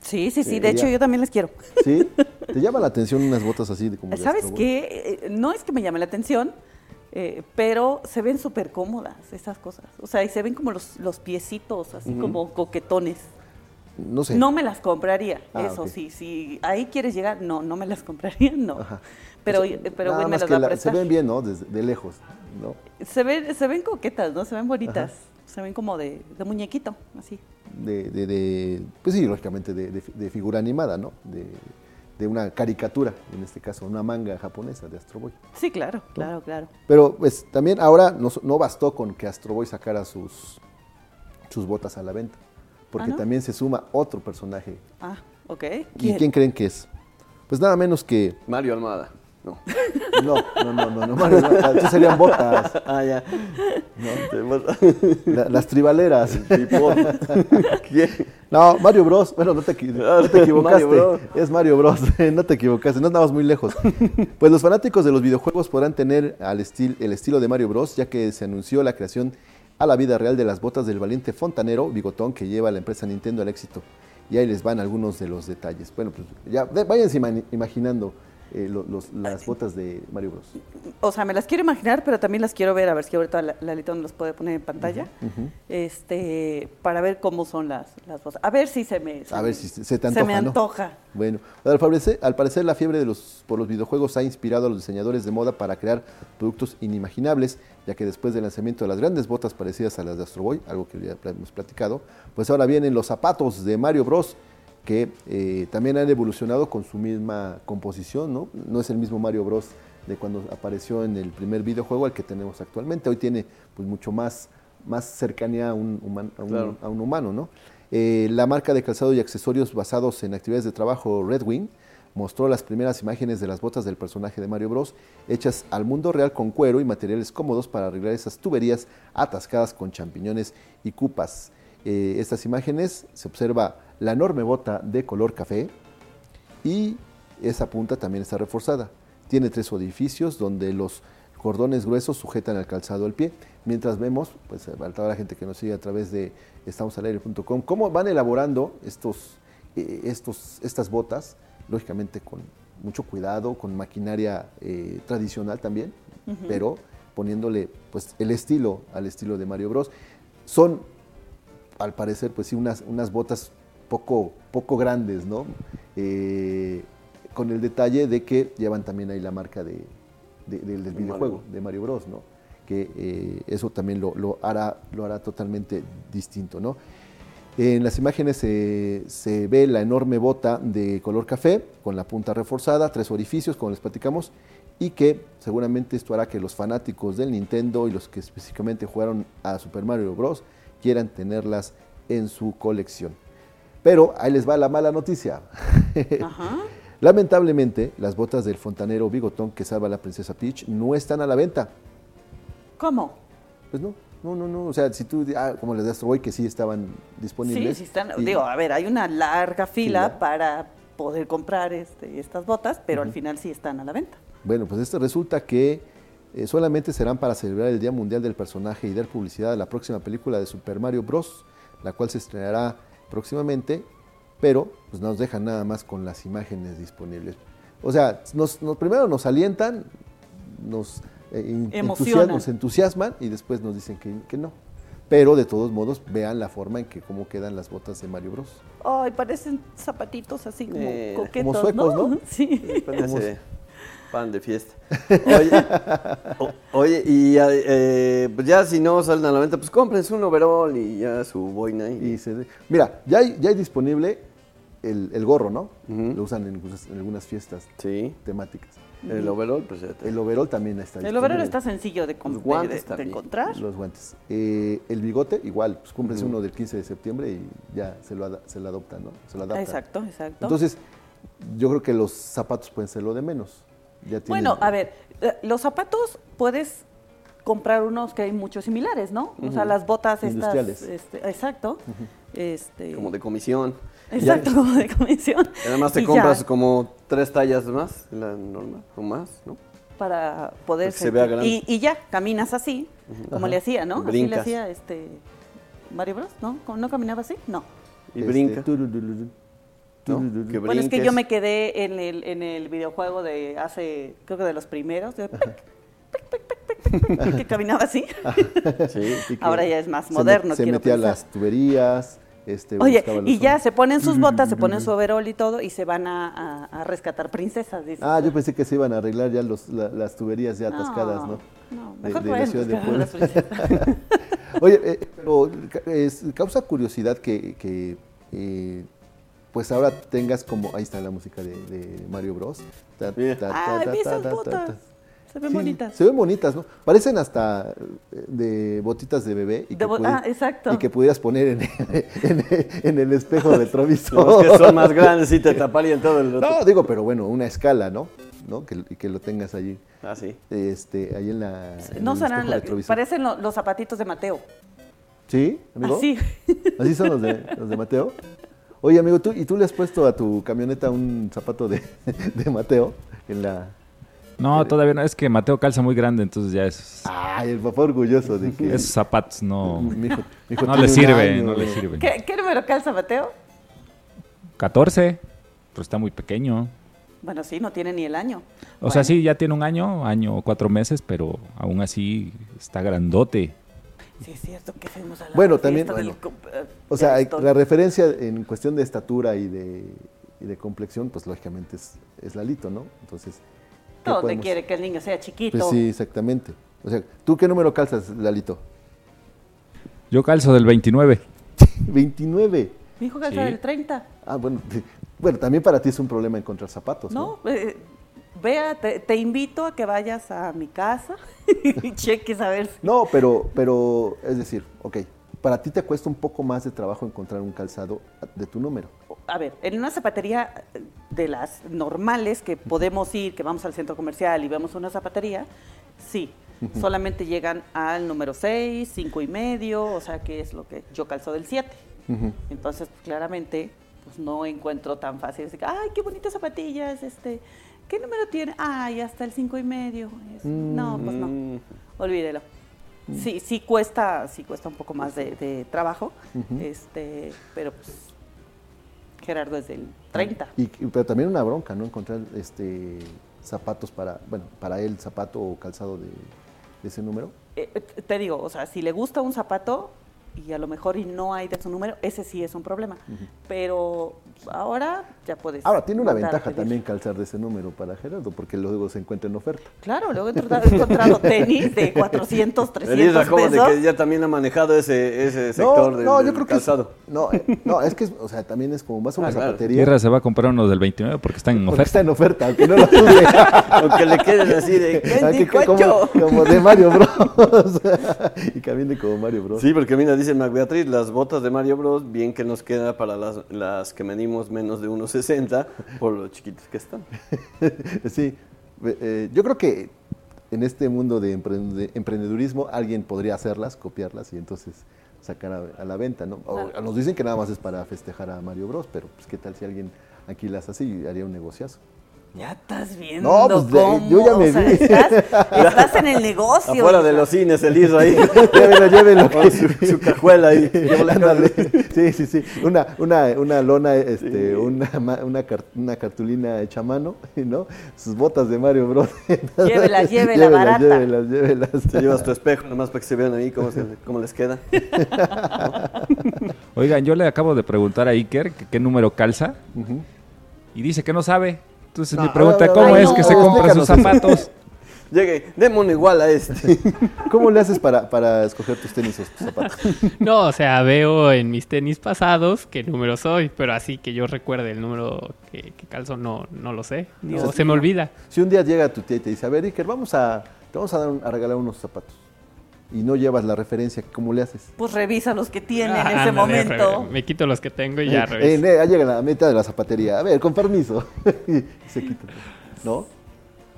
Sí, sí, sí. de hecho, yo también les quiero. ¿Sí? [laughs] ¿Te llama la atención unas botas así de como ¿Sabes qué? Eh, no es que me llame la atención, eh, pero se ven súper cómodas esas cosas. O sea, y se ven como los, los piecitos, así como coquetones. No sé. No me las compraría, ah, eso sí. Si ahí quieres llegar, no, no me las compraría, no. Ajá. Pero, pero bueno, me las va a Se ven bien, ¿no? Desde de lejos, ¿no? Se ven, se ven coquetas, ¿no? Se ven bonitas. Se ven como de, de muñequito, así. De, de, de, pues sí, lógicamente, de, figura animada, ¿no? De, de una caricatura, en este caso, una manga japonesa de Astro Boy. Sí, claro, claro, claro. Pero pues también ahora no, no, bastó con que Astro Boy sacara sus, sus botas a la venta, porque ¿Ah, también se suma otro personaje. Ah, ok. ¿Y quién creen que es? Pues nada menos que... Mario Almada. No. No, no, no, no, no, Mario, no, serían botas. Ah, ya. las tribaleras. ¿Quién? No, Mario Bros. Bueno, no te, no te equivocaste. es Mario Bros. [laughs] no te equivocaste, no andamos muy lejos. Pues los fanáticos de los videojuegos podrán tener al el estilo de Mario Bros, ya que se anunció la creación a la vida real de las botas del valiente fontanero bigotón que lleva a la empresa Nintendo al éxito. Y ahí les van algunos de los detalles. Bueno, pues ya váyanse imaginando eh, las botas de Mario Bros. O sea, me las quiero imaginar, pero también las quiero ver, a ver si ahorita la, la las puede poner en pantalla, este, para ver cómo son las, las botas. A ver si se me, a ver si se, te antoja, me antoja. Bueno, al parecer, al parecer la fiebre de los, por los videojuegos ha inspirado a los diseñadores de moda para crear productos inimaginables, ya que después del lanzamiento de las grandes botas parecidas a las de Astro Boy, algo que ya hemos platicado, pues ahora vienen los zapatos de Mario Bros que eh, también han evolucionado con su misma composición, ¿no? No es el mismo Mario Bros de cuando apareció en el primer videojuego al que tenemos actualmente. Hoy tiene pues mucho más, más cercanía a un, a un, humano, ¿no? Eh, la marca de calzado y accesorios basados en actividades de trabajo Red Wing mostró las primeras imágenes de las botas del personaje de Mario Bros. hechas al mundo real con cuero y materiales cómodos para arreglar esas tuberías atascadas con champiñones y cupas. Eh, estas imágenes se observa la enorme bota de color café y esa punta también está reforzada. Tiene tres orificios donde los cordones gruesos sujetan al calzado del pie. Mientras vemos, pues a toda la gente que nos sigue a través de estamosalaire.com, cómo van elaborando estos, eh, estos, estas botas, lógicamente con mucho cuidado, con maquinaria eh, tradicional también, pero poniéndole pues el estilo al estilo de Mario Bros. Son, al parecer, pues sí, unas, unas botas poco, poco grandes, ¿no? Eh, con el detalle de que llevan también ahí la marca de, del videojuego, de Mario Bros, ¿no? Que eh, eso también lo, hará, lo hará totalmente distinto, ¿no? En las imágenes se ve la enorme bota de color café con la punta reforzada, tres orificios, como les platicamos, y que seguramente esto hará que los fanáticos del Nintendo y los que específicamente jugaron a Super Mario Bros. quieran tenerlas en su colección. Pero ahí les va la mala noticia. [laughs] Lamentablemente, las botas del fontanero bigotón que salva a la princesa Peach no están a la venta. ¿Cómo? Pues no, no, no, no. O sea, si tú, ah, como les das hoy que sí estaban disponibles. Sí, sí están. Digo, a ver, hay una larga fila, para poder comprar este, estas botas, pero al final sí están a la venta. Bueno, pues esto resulta que eh, solamente serán para celebrar el Día Mundial del Personaje y dar publicidad a la próxima película de Super Mario Bros., la cual se estrenará próximamente, pero pues nos dejan nada más con las imágenes disponibles. O sea, nos, primero nos alientan, nos, eh, nos entusiasman y después nos dicen que, no. Pero de todos modos, vean la forma en que cómo quedan las botas de Mario Bros. Ay, parecen zapatitos así como eh, coquetos, como suecos, ¿no? [laughs] Sí. Pan de fiesta. Oye, y eh, pues ya si no salen a la venta, pues cómprense un overall y ya su boina. Y... mira, ya hay, ya hay disponible el, gorro, ¿no? Lo usan en, algunas fiestas temáticas. El overall, pues ya El overall también está El overall está sencillo de, encontrar. Los guantes. Eh, el bigote, igual, pues cómprense uno del 15 de septiembre y ya se lo, se lo adoptan, ¿no? Se lo adaptan. Exacto, exacto. Entonces, yo creo que los zapatos pueden ser lo de menos. Bueno, a ver, eh, los zapatos puedes comprar unos que hay muchos similares, ¿no? O sea, las botas estas. Este, exacto. este, como de comisión. Exacto, como de comisión. además te compras como tres tallas más, la norma, o más, ¿no? Para poder se vea grande. Y, ya, caminas así, como le hacía, ¿no? Así le hacía este Mario Bros, ¿no? ¿No caminaba así? No. Y brinca. Bueno, es que yo me quedé en el, en el videojuego de hace, creo que de los primeros, de [laughs] que caminaba así. Ahora ya es más moderno. Se, metía las tuberías. Este, Oye, y ya se ponen sus botas, se ponen su overol y todo, y se van a, rescatar princesas. Ah, yo pensé que se iban a arreglar ya los, las tuberías ya atascadas, ¿no? No, mejor de, de [laughs] Oye, eh, pero causa curiosidad que, que eh, pues ahora tengas como, ahí está la música de, Mario Bros. Ta, botas. Se ven bonitas. Se ven bonitas, ¿no? Parecen hasta eh, de botitas de bebé. Y, que, ah, exacto. y que pudieras poner en, [laughs] en, el espejo [laughs] retrovisor. Los que son más grandes y te taparían todo el No, digo, pero bueno, una escala, ¿no? ¿no? Que, que lo tengas allí. Ah, sí. Este, ahí en la. no serán, parecen los zapatitos de Mateo. ¿Sí, amigo? Así. ¿Así son los de, los de Mateo? Oye, amigo, ¿tú, ¿y tú le has puesto a tu camioneta un zapato de, [laughs] Mateo en la, No, todavía no. Es que Mateo calza muy grande, entonces ya es. Ay, el papá orgulloso de que. Esos zapatos no. [laughs] no le sirve, no le sirve. ¿Qué, ¿Qué, número calza Mateo? 14, pero está muy pequeño. Bueno, sí, no tiene ni el año. O sea, sí, ya tiene un año, año o cuatro meses, pero aún así está grandote. Sí, es cierto que fuimos a la Bueno, también, bueno, o sea, la referencia en cuestión de estatura y de, y de complexión, pues lógicamente es, es Lalito, ¿no? Entonces... ¿Dónde quiere que el niño sea chiquito? Pues sí, exactamente. O sea, ¿tú qué número calzas, Lalito? Yo calzo del 29. 29. [laughs] Mi hijo calza del 30. Ah, bueno, [laughs] bueno, también para ti es un problema encontrar zapatos. No, ¿no? Eh, vea, te, invito a que vayas a mi casa [laughs] y cheques a ver. No, pero, pero, es decir, ok, para ti te cuesta un poco más de trabajo encontrar un calzado de tu número. A ver, en una zapatería de las normales que podemos ir, que vamos al centro comercial y vemos una zapatería, sí, solamente llegan al número 6, 5 y medio, o sea que es lo que yo calzo del 7. Entonces, pues, claramente, pues no encuentro tan fácil decir, ay, qué bonitas zapatillas, este, ¿Qué número tiene? Ay, hasta el cinco y medio. No, pues no. Mm. Olvídelo. Mm. Sí, sí cuesta, sí cuesta un poco más de, trabajo, este, pero pues Gerardo es del 30. Y, pero también una bronca, ¿no? Encontrar este zapatos para, bueno, para él, zapato o calzado de, ese número. Eh, eh, te digo, o sea, si le gusta un zapato, y a lo mejor y no hay de su número, ese sí es un problema. Pero ahora ya puedes. Ahora, tiene una ventaja también calzar de ese número para Gerardo, porque luego se encuentra en oferta. Claro, luego he encontrado tenis de 400, 300 pesos. de que ya también ha manejado ese, ese sector no, no, yo creo calzado. Que no, eh, no, es que, o sea, también es como vas a una ah, zapatería. Tierra se va a comprar uno del 29 porque está en oferta. está en oferta, aunque no lo sube. [laughs] aunque le queden así de como, como, de Mario Bros. [laughs] y camine como Mario Bros. Sí, porque mira, dice Mac Beatriz, las botas de Mario Bros, bien que nos queda para las, las que medimos menos de 1,60 por lo chiquitos que están. [laughs] sí, eh, yo creo que en este mundo de emprendedurismo alguien podría hacerlas, copiarlas y entonces sacar a, la venta, ¿no? nos dicen que nada más es para festejar a Mario Bros, pero pues qué tal si alguien aquí las hace y haría un negociazo. Ya estás viendo no, pues, cómo, yo ya me vi. [laughs] Estás, en el negocio. Afuera de los cines, el hizo ahí. [laughs] llévelo, llévelo. su, su, cajuela ahí. [laughs] sí, sí, sí. Una, una, una lona, este, una, una, una, cartulina hecha a mano, ¿no? Sus botas de Mario Bros. Llévelas, llévelas, barata. Llévelas, llévelas. Te llevas tu espejo, nomás para que se vean ahí cómo, cómo les queda. Oigan, yo le acabo de preguntar a Iker qué número calza. Y dice que no sabe. Entonces mi pregunta, ¿cómo es que se compra sus zapatos? [laughs] Llegue, démosle igual a este. [laughs] ¿Cómo le haces para, para escoger tus tenis o tus zapatos? [laughs] No, o sea, veo en mis tenis pasados qué número soy, pero así que yo recuerde el número que, calzo, no, no lo sé. O se me olvida. Si un día llega tu tía y te dice, a ver, Iker, vamos a, te vamos a, dar a regalar unos zapatos y no llevas la referencia, ¿cómo le haces? Pues revisa los que tiene en ese momento. Me quito los que tengo y ya reviso. Eh, llega la meta de la zapatería. A ver, con permiso. [laughs] se quita. ¿No?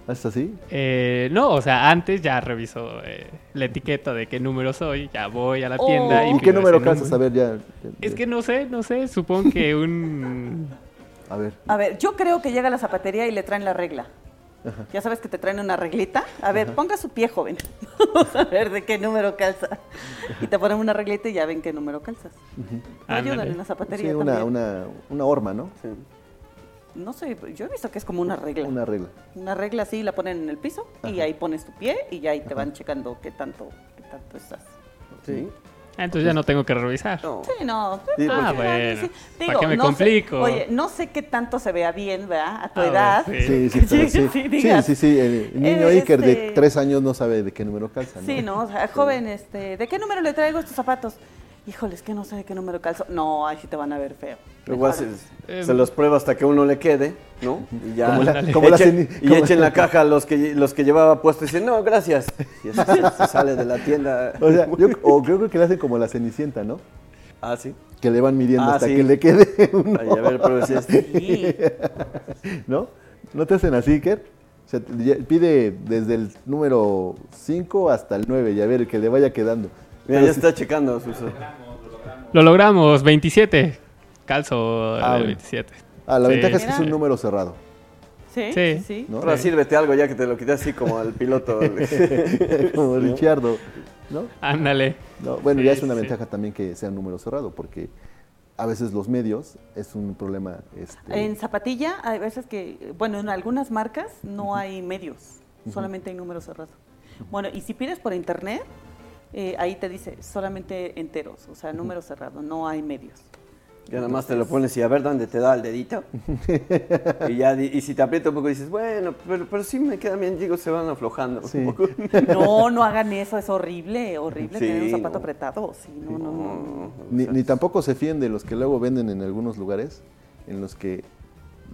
¿Es así? Eh, no, o sea, antes ya reviso eh, la etiqueta de qué número soy, ya voy a la tienda y... ¿Y qué número calzas? A ver, ya, Es que no sé, no sé, supongo que un... [laughs] a ver. A ver, yo creo que llega a la zapatería y le traen la regla. Ya sabes que te traen una reglita. A ver, ponga su pie, joven. [laughs] Vamos a ver de qué número calza. Y te ponen una reglita y ya ven qué número calzas. ayudan en la zapatería. Sí, una, una, una, horma, ¿no? Sí. No sé, yo he visto que es como una regla. Una regla. Una regla así, la ponen en el piso y ahí pones tu pie y ya ahí te van checando qué tanto, qué tanto estás. Sí. Ah, entonces ya no tengo que revisar. Sí, no. ah, bueno. ¿Para qué me complico? oye, no sé qué tanto se vea bien, ¿verdad? A tu edad. sí. Sí, sí, [laughs] sí, sí, sí, El niño Iker de este tres años no sabe de qué número calza. Sí, no, o sea, joven, este, ¿de qué número le traigo estos zapatos? Híjoles, que no sé de qué número calzo. No, ahí sí te van a ver feo. Igual se, se, los prueba hasta que uno le quede, ¿no? Y ya como la, echen, y echen la caja los que los que llevaba puesto y dicen, no, gracias. Y eso se, sale de la tienda. O sea, yo o creo que le hacen como la cenicienta, ¿no? Ah, sí. Que le van midiendo ah, hasta que le quede [laughs] uno. Ay, a ver, pero si este. [laughs] ¿No? ¿No te hacen así, Ker? O sea, pide desde el número 5 hasta el 9 y a ver, que le vaya quedando. Mira, ya está checando. Suso. Lo logramos, 27. Calzo ah, 27. Ah, la ventaja es que es un número cerrado. Sí, sí. sí. Ahora sírvete algo ya que te lo quité así como al piloto. [laughs] como Richardo, ¿no? Ándale. bueno, ya es una ventaja también que sea un número cerrado, porque a veces los medios es un problema. Este... En zapatilla hay veces que, bueno, en algunas marcas no hay medios, solamente hay números cerrados. Bueno, y si pides por internet, eh, ahí te dice solamente enteros, o sea, número cerrado, no hay medios. Y nada más te lo pones y a ver dónde te da el dedito. [laughs] y ya y si te aprieta un poco dices, bueno, pero, pero sí me quedan bien, digo, se van aflojando. [laughs] no, no hagan eso, es horrible, horrible tener un zapato apretado. Sí, no, no, no, Ni, ni, tampoco se fíen de los que luego venden en algunos lugares, en los que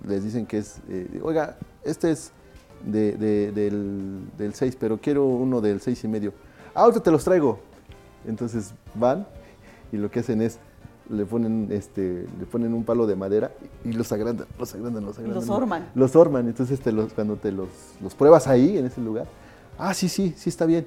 les dicen que es, eh, oiga, este es de, del, del 6, pero quiero uno del 6 y medio. Ah, ahorita te los traigo. Entonces van y lo que hacen es le ponen este le ponen un palo de madera y los agrandan, los agrandan, los agrandan. Los orman. Los orman, entonces te los, cuando te los, los pruebas ahí en ese lugar, ah, sí, sí, sí está bien.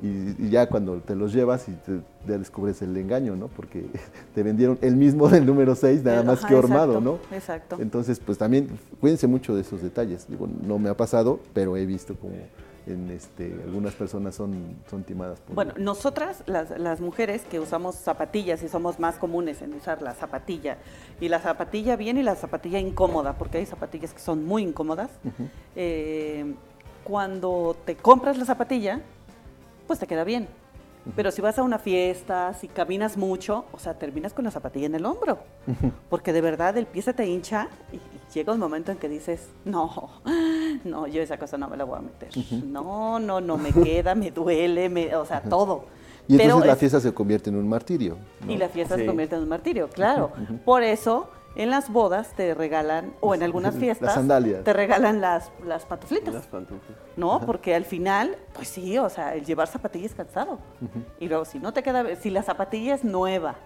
Y, ya cuando te los llevas y te, ya descubres el engaño, ¿no? Porque [laughs] te vendieron el mismo del número 6, nada más que hormado, ¿no? Exacto. Entonces, pues también cuídense mucho de esos detalles. Digo, no me ha pasado, pero he visto como en este, algunas personas son, son timadas. Por bueno, nosotras, las, las, mujeres que usamos zapatillas y somos más comunes en usar la zapatilla, y la zapatilla bien y la zapatilla incómoda, porque hay zapatillas que son muy incómodas, eh, cuando te compras la zapatilla, pues te queda bien. Pero si vas a una fiesta, si caminas mucho, o sea, terminas con la zapatilla en el hombro. Porque de verdad el pie se te hincha y, llega un momento en que dices, no, [laughs] no, yo esa cosa no me la voy a meter. No, no, no, me queda, me duele, me, o sea, todo. Y entonces la fiesta se convierte en un martirio. Y la fiesta se convierte en un martirio, claro. Por eso en las bodas te regalan, o en algunas [laughs] fiestas, te regalan las, las pantuflitas. Las ¿No? Porque al final, pues sí, o sea, el llevar zapatillas es cansado. Y luego, si no te queda, si la zapatilla es nueva,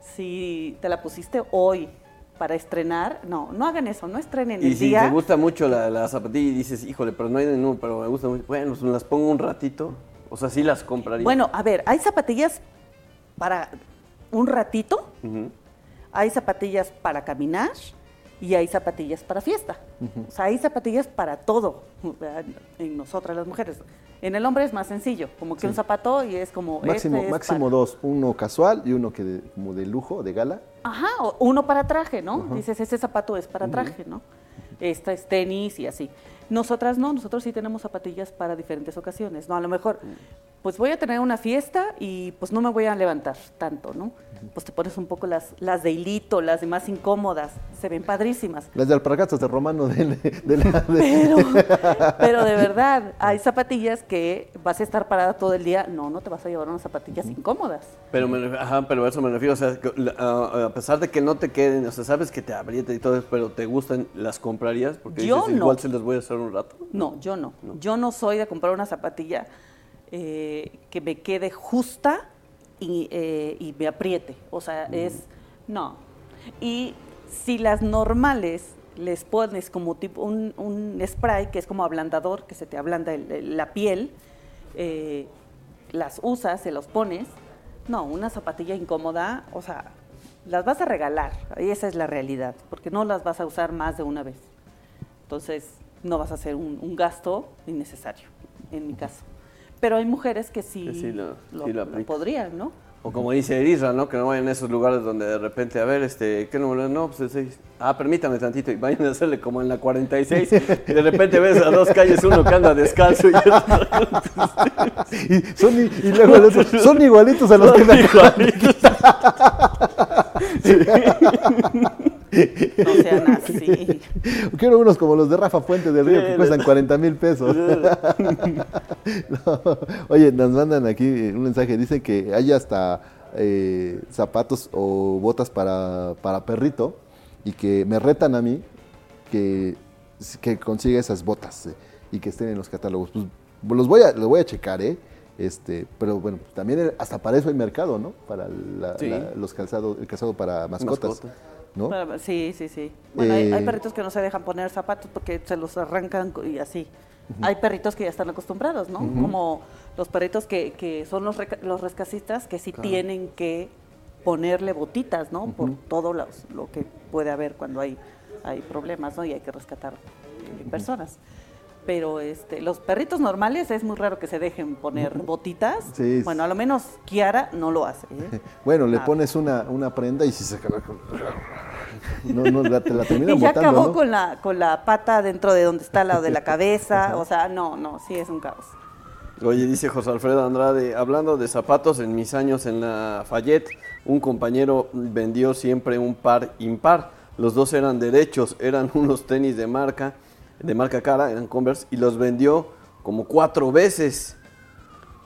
si te la pusiste hoy para estrenar, no, no hagan eso, no estrenen y el día. Y si te gusta mucho la, la, zapatilla y dices, híjole, pero no hay no, pero me gusta mucho, bueno, pues las pongo un ratito, o sea, sí las compraría. Bueno, a ver, hay zapatillas para un ratito, hay zapatillas para caminar y hay zapatillas para fiesta. O sea, hay zapatillas para todo en nosotras las mujeres. En el hombre es más sencillo, como que un zapato y es como... Máximo, este máximo dos, uno casual y uno que de, como de lujo, de gala. Ajá, uno para traje, ¿no? Dices, ese zapato es para traje, ¿no? Esta es tenis y así. Nosotras no, nosotros sí tenemos zapatillas para diferentes ocasiones, ¿no? A lo mejor, pues voy a tener una fiesta y pues no me voy a levantar tanto, ¿no? Pues te pones un poco las, las de hilito, las de más incómodas, se ven padrísimas. Las de alpargatas de romano de, la... [laughs] Pero, [laughs] pero de verdad, hay zapatillas que vas a estar parada todo el día, no, no te vas a llevar unas zapatillas incómodas. Pero, me, ajá, pero eso me refiero, o sea, a, pesar de que no te queden, o sea, sabes que te aprieta y todo eso, pero te gustan, ¿las comprarías? Porque Yo dices, igual se les voy a hacer un rato. No, yo no. Yo no soy de comprar una zapatilla eh, que me quede justa eh, y, me apriete. O sea, es. No. Y si las normales les pones como tipo un, spray que es como ablandador, que se te ablanda la piel, eh, las usas, se los pones. No, una zapatilla incómoda, o sea, las vas a regalar, y esa es la realidad, porque no las vas a usar más de una vez. Entonces, no vas a hacer un, gasto innecesario, en mi caso. Pero hay mujeres que sí, lo, podrían, ¿no? O como dice Erisra, ¿no? Que no vayan a esos lugares donde de repente, a ver, este, ¿qué número? No, pues el 6. Ah, permítame tantito. Y vayan a hacerle como en la 46. y de repente ves a dos calles uno que anda descalzo y [laughs] y, son, y, luego son igualitos a los que me [laughs] No sean [laughs] así. Quiero unos como los de Rafa Fuente del Río que cuestan 40 mil pesos. [laughs] [laughs] Oye, nos mandan aquí un mensaje. Dice que hay hasta eh, zapatos o botas para, perrito y que me retan a mí que, que consiga esas botas eh, y que estén en los catálogos. Pues los voy a, los voy a checar, ¿eh? Este, pero bueno, también hasta para eso hay mercado, ¿no? Para los calzados, el calzado para mascotas. ¿No? Sí, sí, sí. Bueno, hay, eh, perritos que no se dejan poner zapatos porque se los arrancan y así. Hay perritos que ya están acostumbrados, ¿no? Como los perritos que, que son los, los rescacistas que sí tienen que ponerle botitas, ¿no? Por todo lo, que puede haber cuando hay hay problemas, ¿no? Y hay que rescatar personas pero este, los perritos normales es muy raro que se dejen poner botitas. Bueno, a lo menos Kiara no lo hace. ¿eh? [laughs] Bueno, le ah. pones una, una prenda y si se [laughs] no, no, la, te la [laughs] Y ya acabó con, la, con la pata dentro de donde está la de la cabeza. o sea, no, no, sí es un caos. Oye, dice José Alfredo Andrade, hablando de zapatos, en mis años en la Fayette, un compañero vendió siempre un par impar. Los dos eran derechos, eran unos tenis de marca de marca cara, eran Converse, y los vendió como cuatro veces.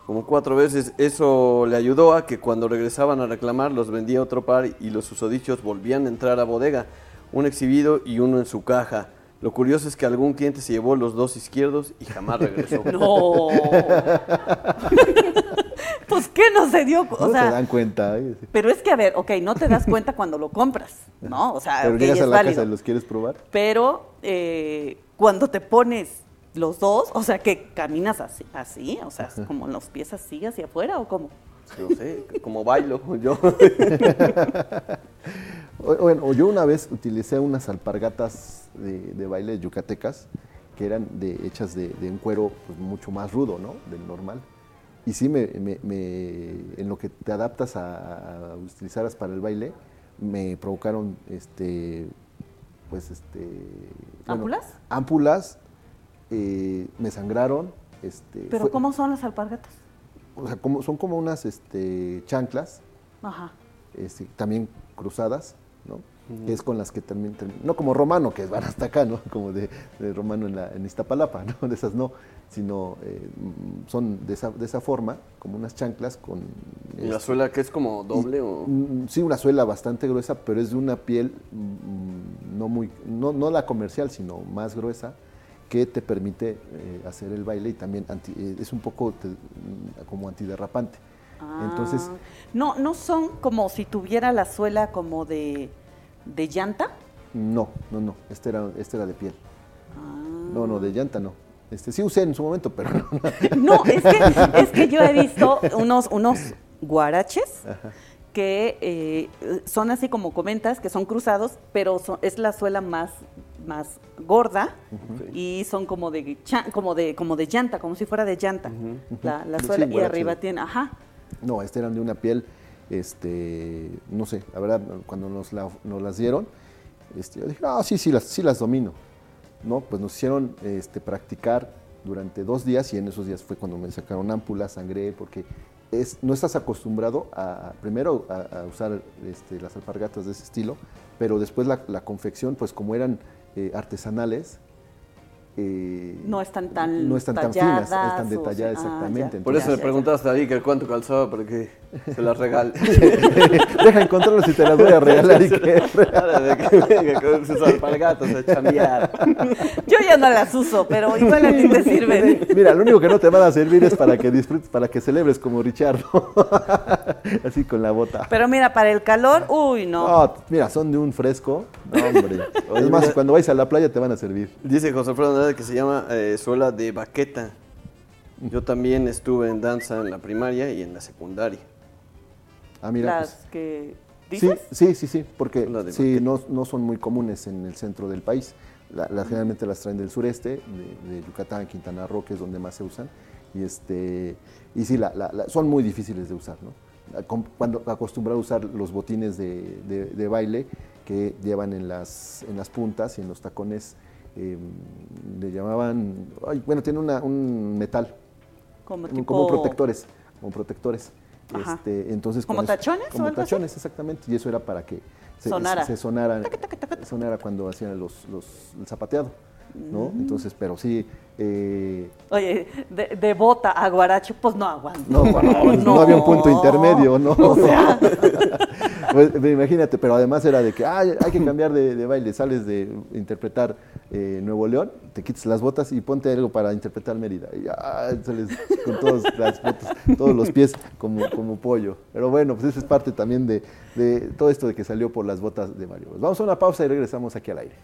Como cuatro veces. Eso le ayudó a que cuando regresaban a reclamar los vendía otro par y los susodichos volvían a entrar a bodega. Un exhibido y uno en su caja. Lo curioso es que algún cliente se llevó los dos izquierdos y jamás regresó. [laughs] No. [laughs] pues qué no se dio, o no se dan cuenta. Pero es que a ver, ok, no te das cuenta cuando lo compras, ¿no? O sea, pero llegas a la casa y los quieres probar. Pero eh, cuando te pones los dos, o sea, que caminas así, así o sea, como los pies así hacia afuera o como. No sé, como bailo [laughs] yo. bueno, yo una vez utilicé unas alpargatas de, baile yucatecas que eran de, hechas de, un cuero pues, mucho más rudo, ¿no? Del normal. Y sí, me, en lo que te adaptas a, a utilizarlas para el baile, me provocaron este, pues este... ¿Ámpulas? ámpulas, eh, me sangraron. Este, ¿Pero cómo son las alpargatas? O sea, como, son como unas este, chanclas, Ajá. Este, también cruzadas, ¿no? Que es con las que también, no como romano, que van [laughs] hasta acá, ¿no? Como de, romano en, la, en Iztapalapa, ¿no? De esas no sino eh, son de esa, de esa forma, como unas chanclas con... ¿Y la este, suela que es como doble? o? Mm, sí, una suela bastante gruesa, pero es de una piel mm, no muy, no, no la comercial, sino más gruesa, que te permite eh, hacer el baile y también eh, es un poco mm, como antiderrapante. Ah. Entonces... No, no son como si tuviera la suela como de, de llanta. No, no, no, este era, este era de piel. Ah. No, no, de llanta no. Este, sí usé en su momento, pero no. No, es que, es que yo he visto unos, unos guaraches que eh, son así como comentas, que son cruzados, pero es la suela más, más gorda y son como de, como, de, como de llanta, como si fuera de llanta. la, suela y arriba tiene, ajá. No, este eran de una piel, este, no sé, la verdad, cuando nos, nos las dieron, este, yo dije, ah, sí, sí las, sí las domino. ¿No? Pues nos hicieron este, practicar durante dos días y en esos días fue cuando me sacaron ámpulas, sangré, porque es, no estás acostumbrado a, primero a, usar este, las alpargatas de ese estilo, pero después la, confección, pues como eran eh, artesanales, eh, no están tan no están tan finas, están detalladas ah, exactamente. Por eso le preguntaste a Iker cuánto calzaba para que se las regale. [laughs] Deja encontrarlo si te las voy a regalar. [laughs] que venga con sus alpargatas a chambear. [laughs] Yo ya no las uso, pero igual a ti te sirven. Mira, lo único que no te van a servir es para que disfrutes, para que celebres como Richard. Así con la bota. Pero mira, para el calor, uy, no. no mira, son de un fresco. No, hombre. Es más, cuando vais a la playa te van a servir. Dice José Fernando que se llama eh, suela de baqueta. Yo también estuve en danza en la primaria y en la secundaria. Ah, mira. Las pues. que dices? Sí, sí, sí, porque sí, no, no, son muy comunes en el centro del país. generalmente las traen del sureste, de, Yucatán, Quintana Roo, que es donde más se usan. Y, este, y sí, son muy difíciles de usar. ¿no? Cuando acostumbrado a usar los botines de, de, baile que llevan en las, en las puntas y en los tacones Em, le llamaban, bueno, tiene un metal, como, protectores, como protectores. Este, entonces, ¿Como tachones? Como tachones, exactamente, y eso era para que se sonara, se, sonara, sonara cuando hacían los, los, el zapateado. ¿No? Entonces, pero sí. Eh, Oye, de, bota a guaracho, pues no aguanta. [laughs] No, no, había un punto intermedio, ¿no? [laughs] O sea. [laughs] pues, imagínate, pero además era de que hay que cambiar de, baile, sales de interpretar eh, Nuevo León, te quites las botas y ponte algo para interpretar Mérida. Y ya sales con todos, las botas, todos los pies como, como pollo. Pero bueno, pues esa es parte también de, de todo esto de que salió por las botas de Mario. Vamos a una pausa y regresamos aquí al aire.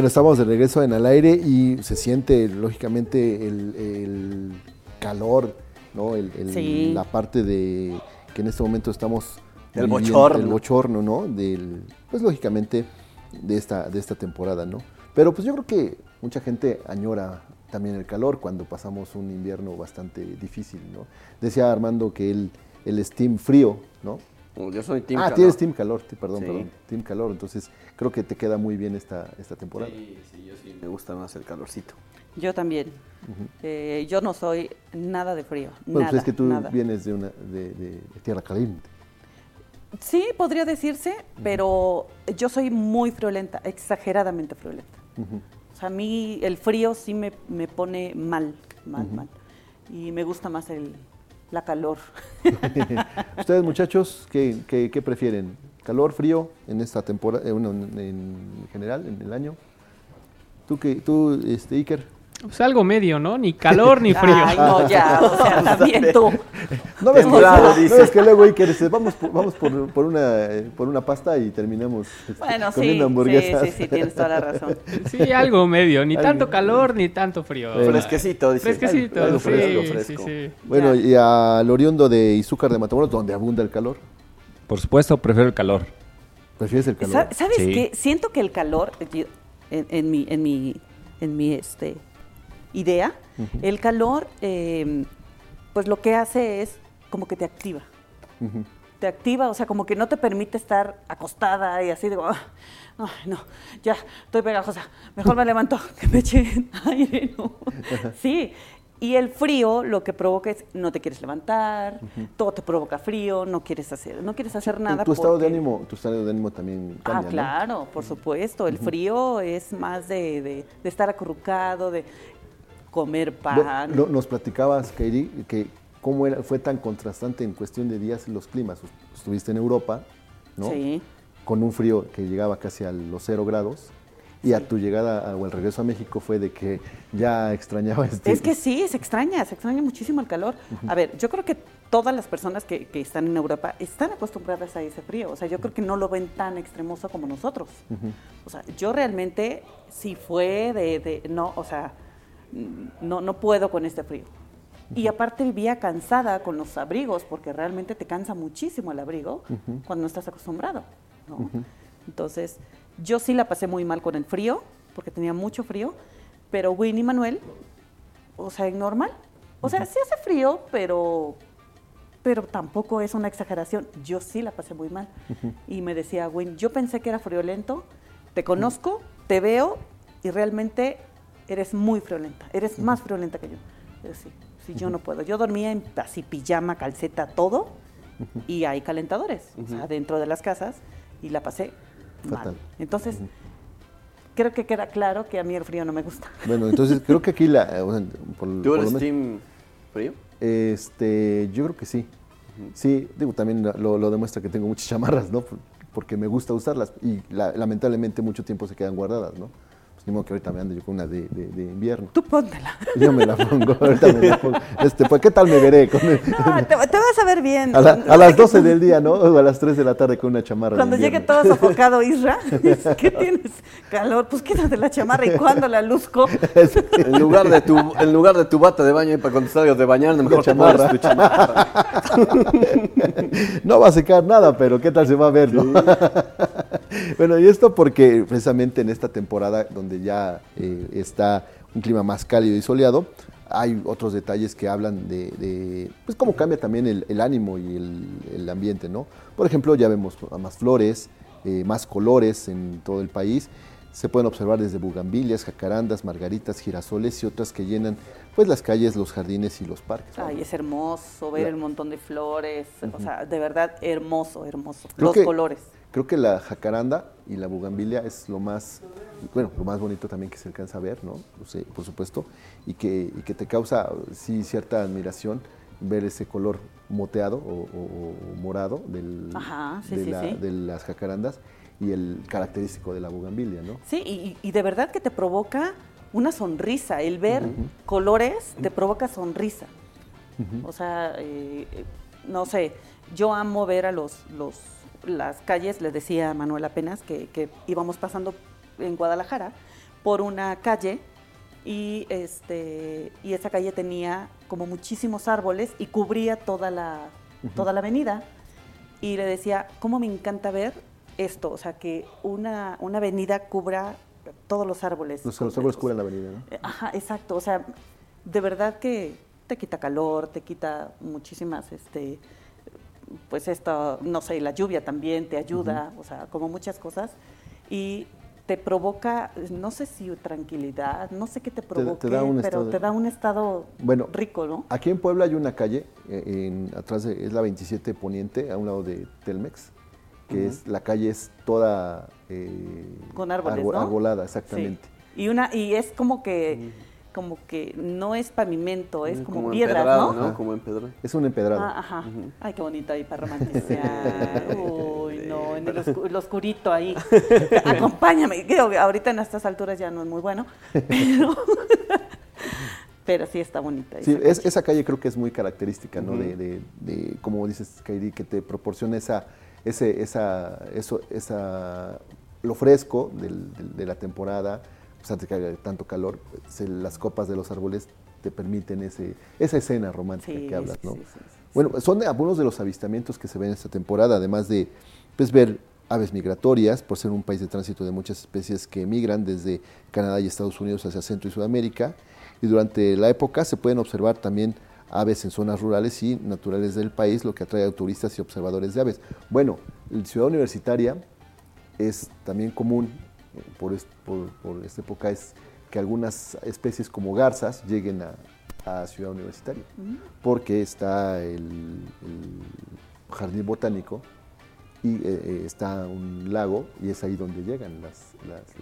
Bueno, estamos de regreso en al aire y se siente lógicamente el, calor, ¿no? La parte de que en este momento estamos el bochorno. El bochorno, ¿no? Del, pues lógicamente de esta, de esta temporada, ¿no? Pero pues yo creo que mucha gente añora también el calor cuando pasamos un invierno bastante difícil, ¿no? Decía Armando que él, el es team frío, ¿no? Yo soy team ah, calor. tienes team calor, perdón, perdón, team calor, entonces creo que te queda muy bien esta, esta temporada. Sí, sí, yo sí me gusta más el calorcito. Yo también. Eh, yo no soy nada de frío. Bueno, pues es que tú vienes de una de, de, tierra caliente. Sí, podría decirse, pero yo soy muy friolenta, exageradamente friolenta. O sea, a mí el frío sí me, me pone mal, mal, mal. Y me gusta más el, la calor. [laughs] Ustedes muchachos, ¿qué, qué, prefieren? ¿Calor, frío en esta temporada, eh, en, general, en el año? ¿Tú, qué, tú este, Iker? Pues algo medio, ¿no? Ni calor ni frío. Ay, no, ya, o sea, [laughs] también tú. No ves, claro, no ves que luego Iker dice, vamos, por, vamos por, por, una, por una pasta y terminamos este, bueno, comiendo sí, hamburguesas. Sí, sí, sí, tienes toda la razón. Sí, algo medio, ni tanto calor ni tanto frío. Fresquecito, dice. Fresquecito, algo fresco, fresco. Sí, sí. Bueno, y al oriundo de Izúcar de Matamoros, donde abunda el calor. Por supuesto, prefiero el calor. ¿Prefieres el calor? ¿Sabes qué? Siento que el calor, en, en mi, en mi, en mi, este idea, el calor, eh, pues lo que hace es como que te activa. Te activa, o sea, como que no te permite estar acostada y así de, oh, no, ya, estoy pegajosa, mejor me levanto, [laughs] que me echen aire, [laughs] no. Sí, y el frío lo que provoca es no te quieres levantar, todo te provoca frío, no quieres hacer, no quieres hacer nada. Tu estado de ánimo, tu estado de ánimo también cambia. Ah, claro, por supuesto. El frío es más de, de, de, estar acurrucado, de comer pan. nos platicabas, Kairi, que cómo era, fue tan contrastante en cuestión de días los climas. Estuviste en Europa, ¿no? Sí. Con un frío que llegaba casi a los cero grados. Y a tu llegada o el regreso a México fue de que ya extrañaba este... Es que sí, se extraña, se extraña muchísimo el calor. A ver, yo creo que todas las personas que, están en Europa están acostumbradas a ese frío. O sea, yo creo que no lo ven tan extremoso como nosotros. O sea, yo realmente sí fue de, de, no, o sea, no, no puedo con este frío. Y aparte vivía cansada con los abrigos, porque realmente te cansa muchísimo el abrigo cuando no estás acostumbrado. Entonces, yo sí la pasé muy mal con el frío, porque tenía mucho frío, pero Winnie Manuel, o sea, normal. O sea, sí hace frío, pero, pero tampoco es una exageración. Yo sí la pasé muy mal. Y me decía, Win, yo pensé que era friolento, te conozco, te veo y realmente eres muy friolenta, eres más friolenta que yo. sí, sí, yo no puedo. Yo dormía en así pijama, calceta, todo, y hay calentadores, o sea, dentro de las casas, y la pasé mal. Entonces, creo que queda claro que a mí el frío no me gusta. Bueno, entonces [laughs] creo que aquí la... Eh, ¿Tú eres team frío? Este, yo creo que sí. Sí, digo, también lo, demuestra que tengo muchas [laughs] chamarras, ¿no? Porque me gusta usarlas y lamentablemente mucho tiempo se quedan guardadas, ¿no? Pues que ahorita me ando yo con una de, de, invierno. Tú póntela. Yo me la pongo, ahorita me la pongo. [laughs] Este, pues, ¿qué tal me veré? Con no, te, vas a ver bien. A, las 12 del día, ¿no? O a las 3 de la tarde con una chamarra. Cuando llegue todo sofocado, [laughs] Isra, ¿qué tienes? Calor, pues quítate la chamarra y cuando la luzco. en, lugar de tu, en lugar de tu bata de baño y para cuando salgas de bañar, mejor chamarra. tu chamarra. [laughs] no va a secar nada, pero ¿qué tal se va a ver, no? [laughs] bueno, y esto porque precisamente en esta temporada donde ya eh, está un clima más cálido y soleado, hay otros detalles que hablan de, pues cómo cambia también el, ánimo y el, ambiente, ¿no? Por ejemplo, ya vemos más flores, eh, más colores en todo el país. Se pueden observar desde bugambilias, jacarandas, margaritas, girasoles y otras que llenan pues las calles, los jardines y los parques. Ay, es hermoso ver el montón de flores, o sea, de verdad hermoso, hermoso. los colores. Creo que la jacaranda y la bugambilia es lo más, bueno, lo más bonito también que se alcanza a ver, ¿no? por supuesto, y que, que te causa, sí, cierta admiración ver ese color moteado o, morado del, de, las jacarandas y el característico de la bugambilia, ¿no? Sí, y, de verdad que te provoca una sonrisa, el ver colores te provoca sonrisa. O sea, eh, eh, no sé, yo amo ver a los, las calles, les decía Manuel apenas que, íbamos pasando en Guadalajara, por una calle y este y esa calle tenía como muchísimos árboles y cubría toda la toda la avenida. Y le decía cómo me encanta ver esto o sea que una, una avenida cubra todos los árboles los, árboles cubren la avenida ¿no? Eh, ajá exacto. O sea de verdad que te quita calor te quita muchísimas este pues esto no sé la lluvia también te ayuda o sea como muchas cosas y te provoca, no sé si tranquilidad, no sé qué te provoca, pero te da un estado bueno, rico, ¿no? Aquí en Puebla hay una calle, eh, en, atrás es la 27 Poniente, a un lado de Telmex, que es la calle es toda eh, con árboles, arbolada, exactamente. Y una y es como que como que no es pavimento, es como, piedras, ¿no? ¿no? Como empedrado. Es un empedrado. Ah, ajá. Ay, qué bonito ahí para [laughs] romantizar. Uy, no, en el, oscurito ahí. [laughs] Acompáñame. Creo que ahorita en estas alturas ya no es muy bueno, [laughs] pero, pero sí está bonita. Sí, esa, esa calle creo que es muy característica, ¿no? de, de, de, como dices, Kairi, que te proporciona esa, ese, esa, eso, esa, lo fresco del, de la temporada, pues antes que haga tanto calor, las copas de los árboles te permiten ese, esa escena romántica que hablas, ¿no? bueno, son algunos de los avistamientos que se ven esta temporada, además de pues, ver aves migratorias, por ser un país de tránsito de muchas especies que emigran desde Canadá y Estados Unidos hacia Centro y Sudamérica. Y durante la época se pueden observar también aves en zonas rurales y naturales del país, lo que atrae a turistas y observadores de aves. Bueno, la ciudad universitaria es también común por, por, esta época es que algunas especies como garzas lleguen a, Ciudad Universitaria, mm. porque está el, jardín botánico y eh, eh, está un lago y es ahí donde llegan las,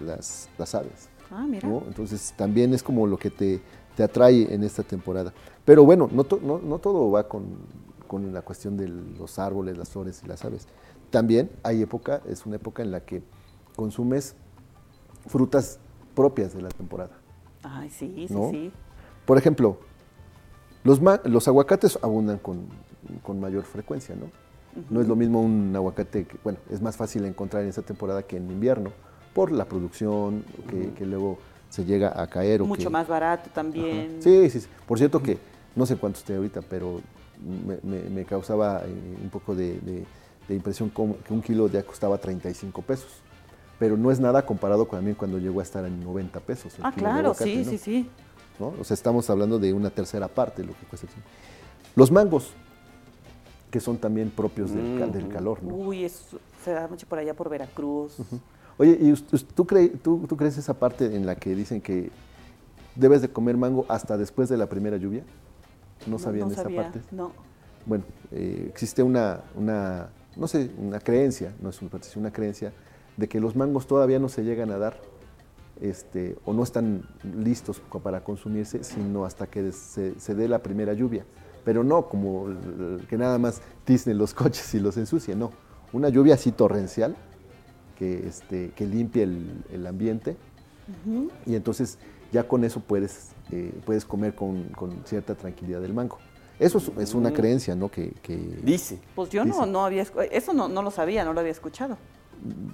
las, las, aves. Ah, mira. Entonces también es como lo que te, te atrae en esta temporada. Pero bueno, no, no, no todo va con, con, la cuestión de los árboles, las flores y las aves. También hay época, es una época en la que consumes frutas propias de la temporada. Ay, sí, sí, sí. Por ejemplo, los, los aguacates abundan con, con, mayor frecuencia, ¿no? No es lo mismo un aguacate que, bueno, es más fácil encontrar en esta temporada que en invierno, por la producción que, luego se llega a caer. Mucho más barato también. Sí, sí, Por cierto que, no sé cuánto esté ahorita, pero me, causaba eh, un poco de, de impresión como que un kilo ya costaba 35 pesos pero no es nada comparado también cuando llegó a estar en 90 pesos. Ah, claro, sí, sí, sí. O sea, estamos hablando de una tercera parte de lo que cuesta. Los mangos, que son también propios del, calor. ¿no? Uy, eso se da mucho por allá por Veracruz. Oye, ¿y tú, tú, crees esa parte en la que dicen que debes de comer mango hasta después de la primera lluvia? ¿No sabían esa parte? No. Bueno, eh, existe una, una, no sé, una creencia, no es una una creencia de que los mangos todavía no se llegan a dar este, o no están listos para consumirse, sino hasta que se, dé la primera lluvia. Pero no como que nada más tiznen los [laughs] coches y los ensucie, no. Una lluvia así torrencial que, este, que limpie el, ambiente y entonces ya con eso puedes, eh, puedes comer con, cierta tranquilidad el mango. Eso es, una mm. creencia, ¿no? Que, dice. Pues yo no, no había, eso no, no lo sabía, no lo había escuchado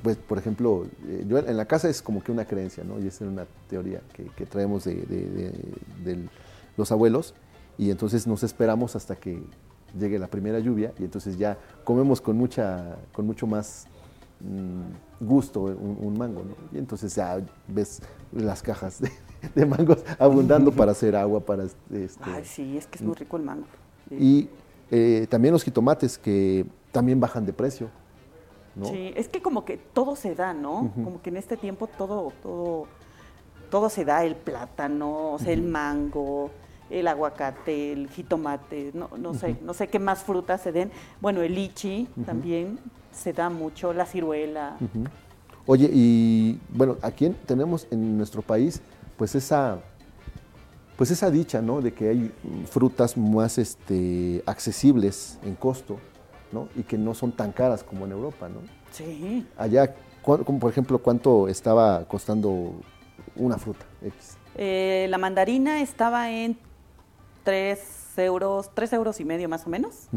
pues, por ejemplo, eh, yo en la casa es como que una creencia, ¿no? Y es una teoría que, traemos de, los abuelos, y entonces nos esperamos hasta que llegue la primera lluvia, y entonces ya comemos con, mucha, con mucho más mm, gusto un, mango, ¿no? Y entonces ya ves las cajas de, mangos abundando para [laughs] hacer agua, para... Este, Ay, sí, es que es muy rico el mango. Y eh, también los jitomates que también bajan de precio. Sí, es que como que todo se da, ¿no? Como que en este tiempo todo, todo, todo se da, el plátano, o sea, el mango, el aguacate, el jitomate, no, no sé, no sé qué más frutas se den. Bueno, el lichi también se da mucho, la ciruela. Oye, y bueno, aquí tenemos en nuestro país, pues esa, pues esa dicha, ¿no? De que hay frutas más este, accesibles en costo y que no son tan caras como en Europa, ¿no? Sí. Allá, como por ejemplo, ¿cuánto estaba costando una fruta X? Eh, la mandarina estaba en 3 euros, 3 euros y medio más o menos,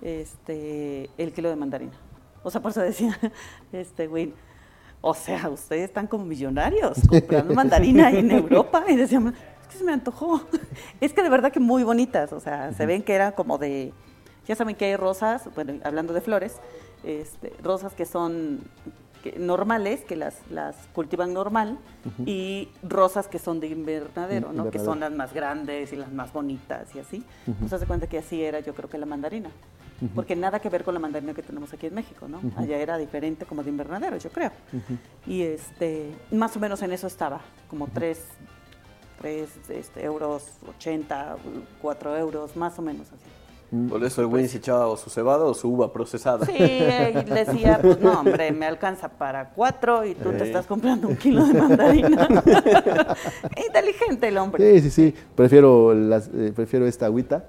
este, el kilo de mandarina. O sea, por eso decía, [laughs] este, Win. O sea, ustedes están como millonarios comprando mandarina en [laughs] Europa y decíamos, es que se me antojó. [laughs] Es que de verdad que muy bonitas, o sea, se ven que eran como de, ya saben que hay rosas, bueno, hablando de flores, este, rosas que son normales, que las, las cultivan normal, y rosas que son de invernadero, ¿no? Que son las más grandes y las más bonitas y así. Uh -huh. se cuenta que así era yo creo que la mandarina. Porque nada que ver con la mandarina que tenemos aquí en México, ¿no? Allá era diferente como de invernadero, yo creo. Y este, más o menos en eso estaba, como 3, 3 este, euros, 80, 4 euros, más o menos así. Por eso el Win se echaba su cebada o su uva procesada. Sí, decía, [laughs] pues no, hombre, me alcanza para cuatro y tú te estás comprando un kilo de mandarina. [laughs] Inteligente el hombre. Sí, sí, sí. Prefiero, las, eh, prefiero esta agüita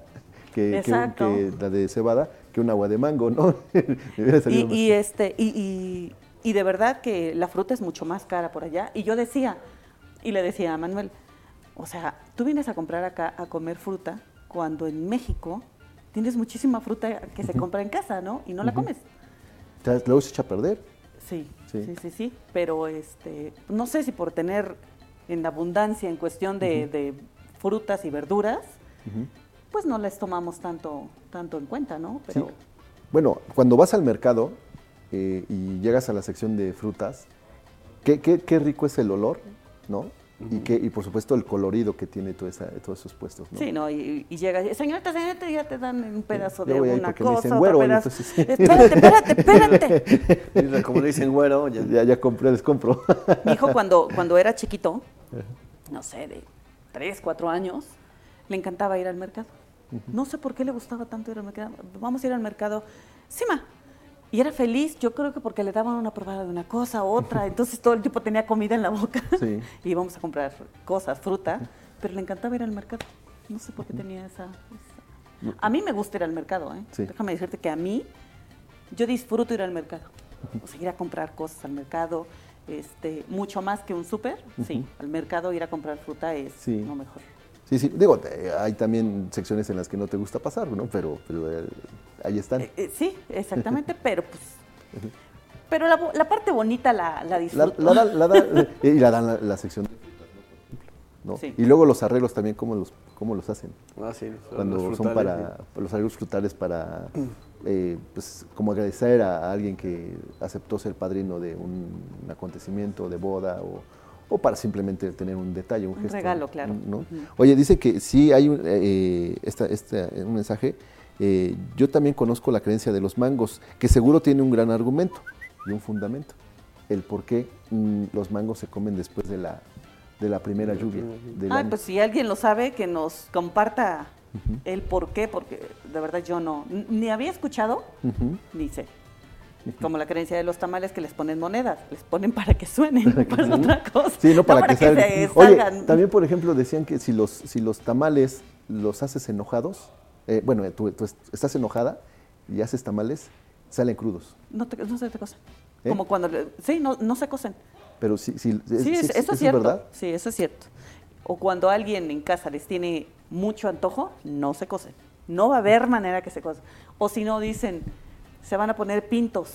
que, que, que, la de cebada que un agua de mango, ¿no? [laughs] y, y, este, y, y, y de verdad que la fruta es mucho más cara por allá. Y yo decía, y le decía a Manuel, o sea, tú vienes a comprar acá a comer fruta cuando en México tienes muchísima fruta que se compra en casa, ¿no? Y no la comes. Luego se echa a perder. Sí, sí, sí, sí, sí, Pero este, no sé si por tener en abundancia en cuestión de, de frutas y verduras, pues no les tomamos tanto, tanto en cuenta, ¿no? Pero... Sí. Bueno, cuando vas al mercado eh, y llegas a la sección de frutas, qué, qué, qué rico es el olor, ¿no? Y, que, y por supuesto el colorido que tiene toda esa, todos esos puestos. ¿no? Sí, no, y, y llega, señorita, señorita, ya te dan un pedazo de una cosa, me dicen güero, otro pedazo. Entonces, espérate, espérate, espérate. [laughs] Como le dicen güero, ya, ya, ya compré, les compro. Mi hijo cuando, cuando era chiquito, no sé, de tres, cuatro años, le encantaba ir al mercado. No sé por qué le gustaba tanto ir al mercado. Vamos a ir al mercado. Sí, ma, y era feliz, yo creo que porque le daban una probada de una cosa, otra, [laughs] entonces todo el tiempo tenía comida en la boca. Sí. [laughs] y íbamos a comprar cosas, fruta, pero le encantaba ir al mercado. No sé por qué tenía esa... esa... A mí me gusta ir al mercado, ¿eh? Sí. Déjame decirte que a mí, yo disfruto ir al mercado. O sea, ir a comprar cosas al mercado, este, mucho más que un súper, sí. Al mercado ir a comprar fruta es sí. lo mejor. Sí, sí, digo, hay también secciones en las que no te gusta pasar, ¿no? Pero, pero eh, ahí están. Eh, eh, sí, exactamente, [laughs] pero pues... Pero la, la, parte bonita la, la disfruto. La, la, la [laughs] y la dan la, sección de frutas, ¿no? Sí. Y luego los arreglos también, ¿cómo los, cómo los hacen? Ah, sí. Cuando son para, los arreglos frutales para, eh, pues, como agradecer a, a, alguien que aceptó ser padrino de un, un acontecimiento, de boda o o para simplemente tener un detalle, un, un gesto. regalo, claro. ¿no? Uh -huh. Oye, dice que sí hay un, eh, esta, esta, un mensaje. Eh, yo también conozco la creencia de los mangos, que seguro tiene un gran argumento y un fundamento. El por qué mm, los mangos se comen después de la, de la primera lluvia. Ay, pues si alguien lo sabe, que nos comparta uh -huh. el por qué, porque de verdad yo no, ni había escuchado, uh -huh. ni sé. Como la creencia de los tamales que les ponen monedas, les ponen para que suenen, [laughs] para otra cosa. Sí, no para, no, para que, que se Oye, salgan. también, por ejemplo, decían que si los, si los tamales los haces enojados, eh, bueno, tú, tú, estás enojada y haces tamales, salen crudos. No, te, no se te cosen. ¿Eh? Como cuando, sí, no, no se cosen. Pero sí, sí, eso, eso es cierto. verdad. Sí, eso es cierto. O cuando alguien en casa les tiene mucho antojo, no se cosen. No va a haber manera que se cosen. O si no, dicen, se van a poner pintos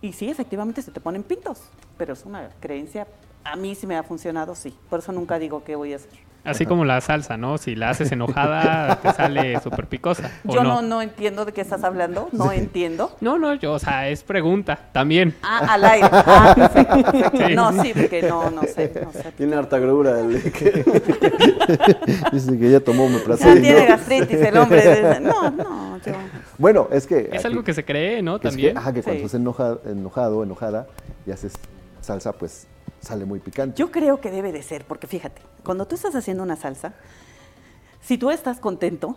y sí, efectivamente se te ponen pintos, pero es una creencia. A mí sí me ha funcionado, sí. Por eso nunca digo qué voy a hacer. Así como la salsa, ¿no? Si la haces enojada, [laughs] te sale súper picosa. Yo no? no? No, entiendo de qué estás hablando, no sí. entiendo. No, no, yo, o sea, es pregunta también. Ah, al aire. Ah, sí. Sí. No, sí, porque no, no sé. No sé. Tiene harta grura. El... [laughs] Dice que ya tomó mi Ya tiene ¿no? gastritis el hombre. No, no, yo... [laughs] Bueno, es que... Es aquí, algo que se cree, ¿no? Que También. Es que, ajá, que cuando estás enoja, enojado, enojada y haces salsa, pues sale muy picante. Yo creo que debe de ser, porque fíjate, cuando tú estás haciendo una salsa, si tú estás contento,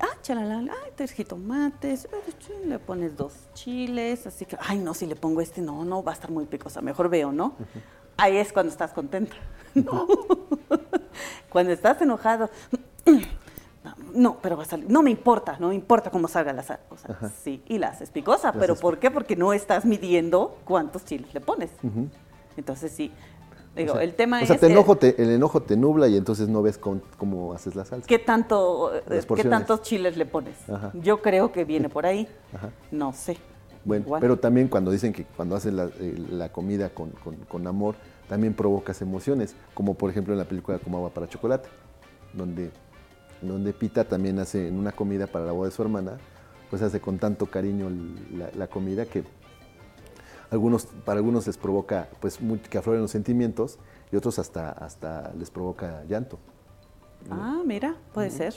ah, chalala, ay, tres jitomates, le pones dos chiles, así que, ay, no, si le pongo este, no, no, va a estar muy picosa, mejor veo, ¿no? Uh -huh. Ahí es cuando estás contenta. [laughs] No. [laughs] cuando estás enojado, [clears throat] no, pero va a salir, no me importa, no me importa cómo salga la Ajá. sí, y la haces picosa, pero ¿por qué? Porque no estás midiendo cuántos chiles le pones. Uh -huh. Entonces sí, digo, o sea, el tema o es... sea, te enojo, te, el enojo te nubla y entonces no ves con, cómo haces la salsa. ¿Qué, tanto, ¿Qué tantos chiles le pones? Ajá. Yo creo que viene por ahí, Ajá. no sé. Bueno, pero también cuando dicen que cuando haces la, eh, comida con, con, amor, también provocas emociones, como por ejemplo en la película Como agua para chocolate, donde, donde Pita también hace en una comida para la boda de su hermana, pues hace con tanto cariño la, comida que algunos, para algunos les provoca pues que afloren los sentimientos y otros hasta, hasta les provoca llanto. Ah, mira, puede ser.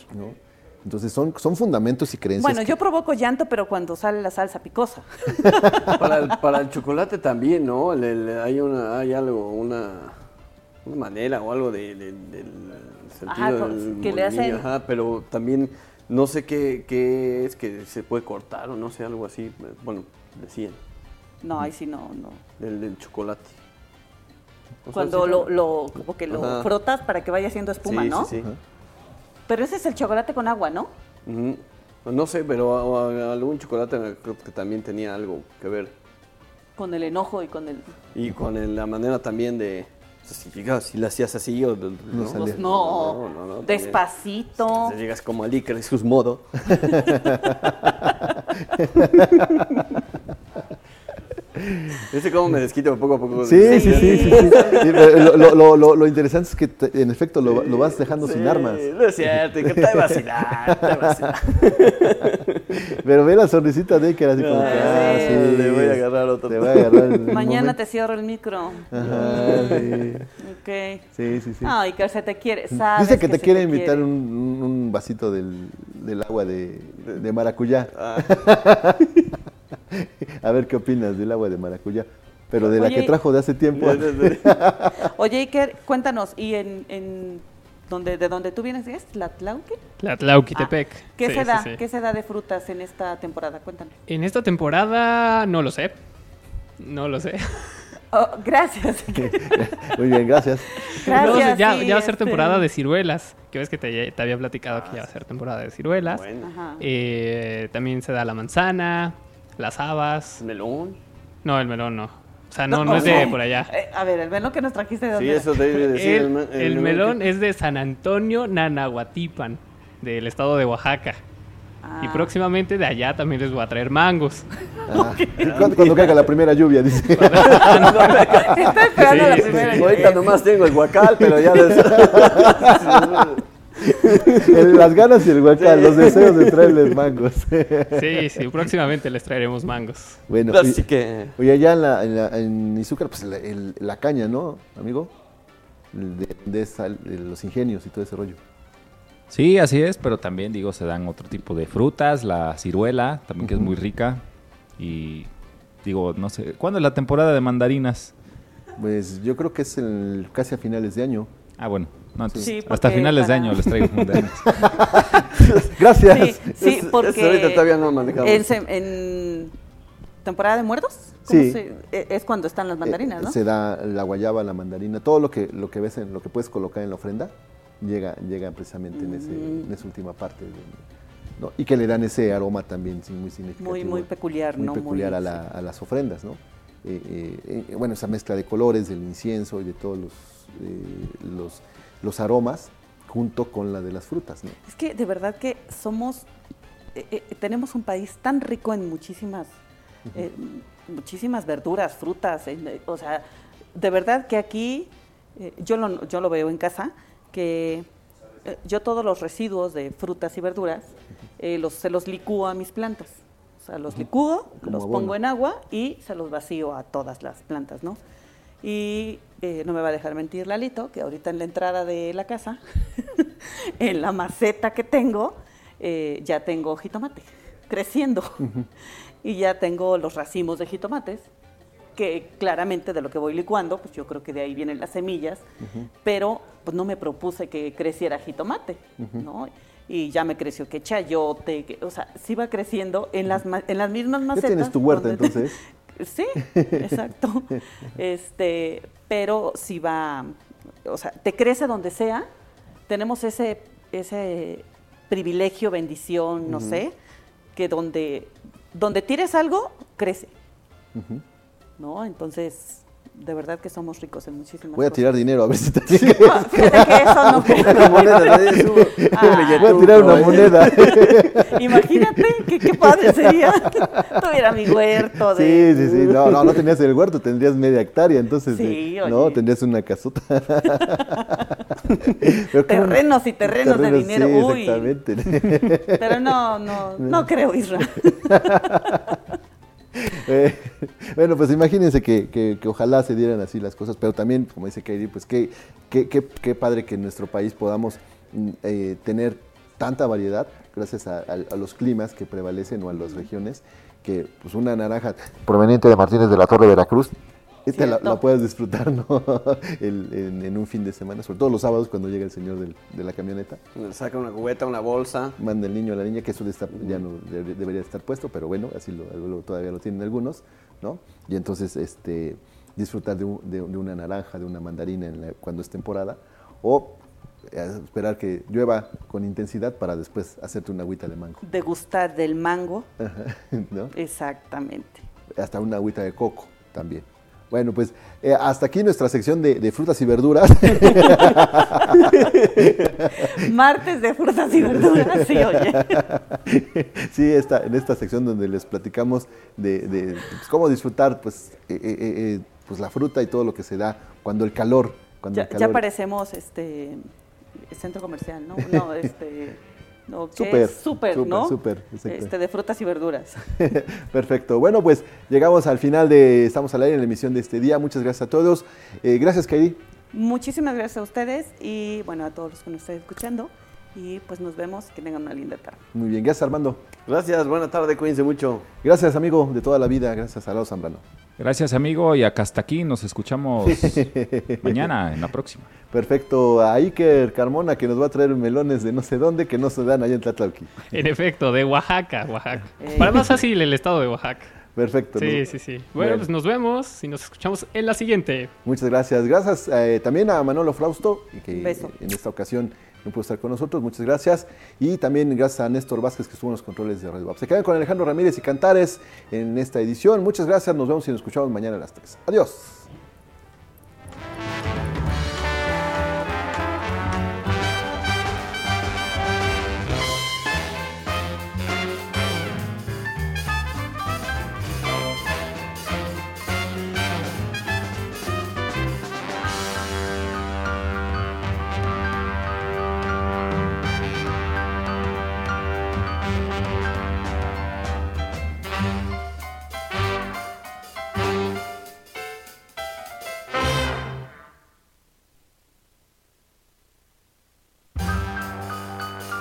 Entonces son, son fundamentos y creencias. Bueno, yo provoco llanto, pero cuando sale la salsa picosa. [laughs] para, el, chocolate también, ¿no? hay una, hay algo, una, manera o algo de, del sentido del que le hacen... Ajá, pero también no sé qué, qué es que se puede cortar o no sé, algo así. Bueno, decían. No, ahí sí no, no. Del, chocolate. Cuando lo, lo, como que lo frotas para que vaya haciendo espuma, ¿no? Sí, sí. Pero ese es el chocolate con agua, ¿no? No sé, pero algún chocolate creo que también tenía algo que ver. Con el enojo y con el... Y con la manera también de... Si, si lo hacías así o no, pues no, no, no, despacito. llegas como al Iker sus modo. [laughs] Ese cómo me desquito poco a poco. Sí, sí, sí. sí, lo, interesante es que en efecto lo, vas dejando sin armas. No es cierto, que te vacilar, te vacilar. [laughs] Pero ve la sonrisita de que era así como que, ah, sí, le voy a agarrar otro. Te voy a agarrar Mañana te cierro el micro. Ajá, sí. Ok. Sí, sí, sí. Ay, que se te quiere, Dice que, te quiere invitar Un, un, vasito del, del agua de, de maracuyá. [laughs] Ah. [laughs] A ver qué opinas del agua de maracuyá. Pero de la que trajo de hace tiempo. [laughs] Oye, Iker, cuéntanos, ¿y en, en donde, de donde tú vienes es? ¿Tlatlauqui? Tlatlauquitepec. Ah, ¿qué, se da, ¿Qué se da de frutas en esta temporada? Cuéntanos. En esta temporada no lo sé. No lo sé. [laughs] Oh, gracias. Muy bien, gracias. gracias ya, va a ser este. temporada de ciruelas. Que ves que te, había platicado que ya va a ser temporada de ciruelas. Eh, también se da la manzana, las habas. ¿Melón? No, el melón no. O sea, no, no, es de por allá. Eh, a ver, el melón que nos trajiste de dónde. Sí, eso debe decir. El, el, melón, es de San Antonio Nanahuatipan, del estado de Oaxaca. Y ah. próximamente de allá también les voy a traer mangos. [laughs] Ah. [laughs] Cuando, caiga la primera lluvia, dice. [laughs] Estoy esperando la primera lluvia. Ahorita nomás tengo el guacal, pero ya les... [laughs] las ganas y el guacal, los deseos de traerles mangos. sí, sí, próximamente les traeremos mangos. Bueno, así que. Oye, allá en, la, en, Izúcar, pues la, caña, ¿no, amigo? De, los ingenios y todo ese rollo. Sí, así es, pero también digo, se dan otro tipo de frutas, la ciruela, también que es muy rica. Y digo, no sé, ¿cuándo es la temporada de mandarinas? Pues yo creo que es el, casi a finales de año. Ah, bueno. Hasta finales de año les traigo [laughs] [laughs] Gracias. Sí, porque todavía no En, temporada de muertos sí. E, es cuando están las mandarinas, ¿no? Se da la guayaba, la mandarina, todo lo que lo que ves en, lo que puedes colocar en la ofrenda llega llega precisamente en, ese, mm. en esa última parte. ¿no? Y que le dan ese aroma también muy significativo. Muy, muy peculiar, muy peculiar a, las ofrendas, ¿no? Eh, eh, bueno, esa mezcla de colores, del incienso y de todos los eh, los, los aromas junto con la de las frutas. Es que de verdad que somos, eh, eh, tenemos un país tan rico en muchísimas, muchísimas verduras, frutas, o sea, de verdad que aquí, yo, lo, yo lo veo en casa, que yo todos los residuos de frutas y verduras los, se los licúo a mis plantas. O sea, los licúo, los pongo en agua y se los vacío a todas las plantas, ¿no? Y eh, no me va a dejar mentir Lalito, que ahorita en la entrada de la casa, [laughs] en la maceta que tengo, eh, ya tengo jitomate creciendo. Y ya tengo los racimos de jitomates, que claramente de lo que voy licuando, pues yo creo que de ahí vienen las semillas, pero pues no me propuse que creciera jitomate, ¿no? Y ya me creció que chayote, o sea, sí va creciendo en las, en las mismas macetas. ¿Ya tienes tu huerta entonces? [laughs] Sí, exacto. [laughs] este, pero si va, o sea, te crece donde sea, tenemos ese, ese privilegio, bendición, no sé, que donde, donde tires algo, crece. ¿No? Entonces, de verdad que somos ricos en muchísimas Voy a tirar dinero a ver si te [laughs] Fíjate que eso no [laughs] Una moneda, [laughs] ah, Voy a tirar una moneda. Imagínate que qué padre sería. Tuviera mi huerto. De... Sí, sí, sí. No, no, no tenías el huerto, tendrías media hectárea, entonces. Sí, eh, No, tendrías una casota. terrenos y terrenos, de dinero. Sí, exactamente. Pero no, no, no creo, Israel. [laughs] Eh, bueno, pues imagínense que, ojalá se dieran así las cosas, pero también, como dice Kairi, pues qué, qué, qué, padre que en nuestro país podamos mm, eh, tener tanta variedad gracias a, los climas que prevalecen o a las regiones, que pues una naranja proveniente de Martínez de la Torre, Veracruz, esta la, puedes disfrutar ¿no? [laughs] en, un fin de semana, sobre todo los sábados cuando llega el señor de la camioneta. Saca una cubeta, una bolsa. Manda el niño a la niña, que eso ya no debería estar puesto, pero bueno, así lo, todavía lo tienen algunos, ¿no? Y entonces este, disfrutar de, una naranja, de una mandarina cuando es temporada, o eh, esperar que llueva con intensidad para después hacerte una agüita de mango. Degustar del mango. [laughs] ¿no? Exactamente. Hasta una agüita de coco también. Bueno, pues eh, hasta aquí nuestra sección de, frutas y verduras. [laughs] Martes de frutas y verduras, sí, oye. [laughs] Sí, esta, en esta sección donde les platicamos de, pues, cómo disfrutar pues, eh, eh, pues la fruta y todo lo que se da cuando el calor. Cuando ya, el calor... ya parecemos este centro comercial, ¿no? No, [laughs] este súper, súper, ¿no? Súper, este, de frutas y verduras. [laughs] Perfecto. Bueno, pues llegamos al final de Estamos al aire en la emisión de este día. Muchas gracias a todos. Eh, gracias, Kairi. Muchísimas gracias a ustedes y bueno, a todos los que nos estén escuchando. Y pues nos vemos, que tengan una linda tarde. Muy bien, gracias Armando. Gracias, buena tarde, cuídense mucho. Gracias amigo de toda la vida, gracias a Lado Zambrano. Gracias amigo y acá hasta aquí nos escuchamos [laughs] mañana en la próxima. Perfecto, a Iker Carmona que nos va a traer melones de no sé dónde que no se dan allá en Tlatlauqui. En efecto, de Oaxaca, Oaxaca. Eh. Para más fácil el estado de Oaxaca. Perfecto. Sí, sí, sí. Bueno, pues nos vemos y nos escuchamos en la siguiente. Muchas gracias. Gracias eh, también a Manolo Frausto, que en esta ocasión no pudo estar con nosotros. Muchas gracias. Y también gracias a Néstor Vázquez que estuvo en los controles de Radio Web. Se quedan con Alejandro Ramírez y Cantares en esta edición. Muchas gracias. Nos vemos y nos escuchamos mañana a las 3. Adiós.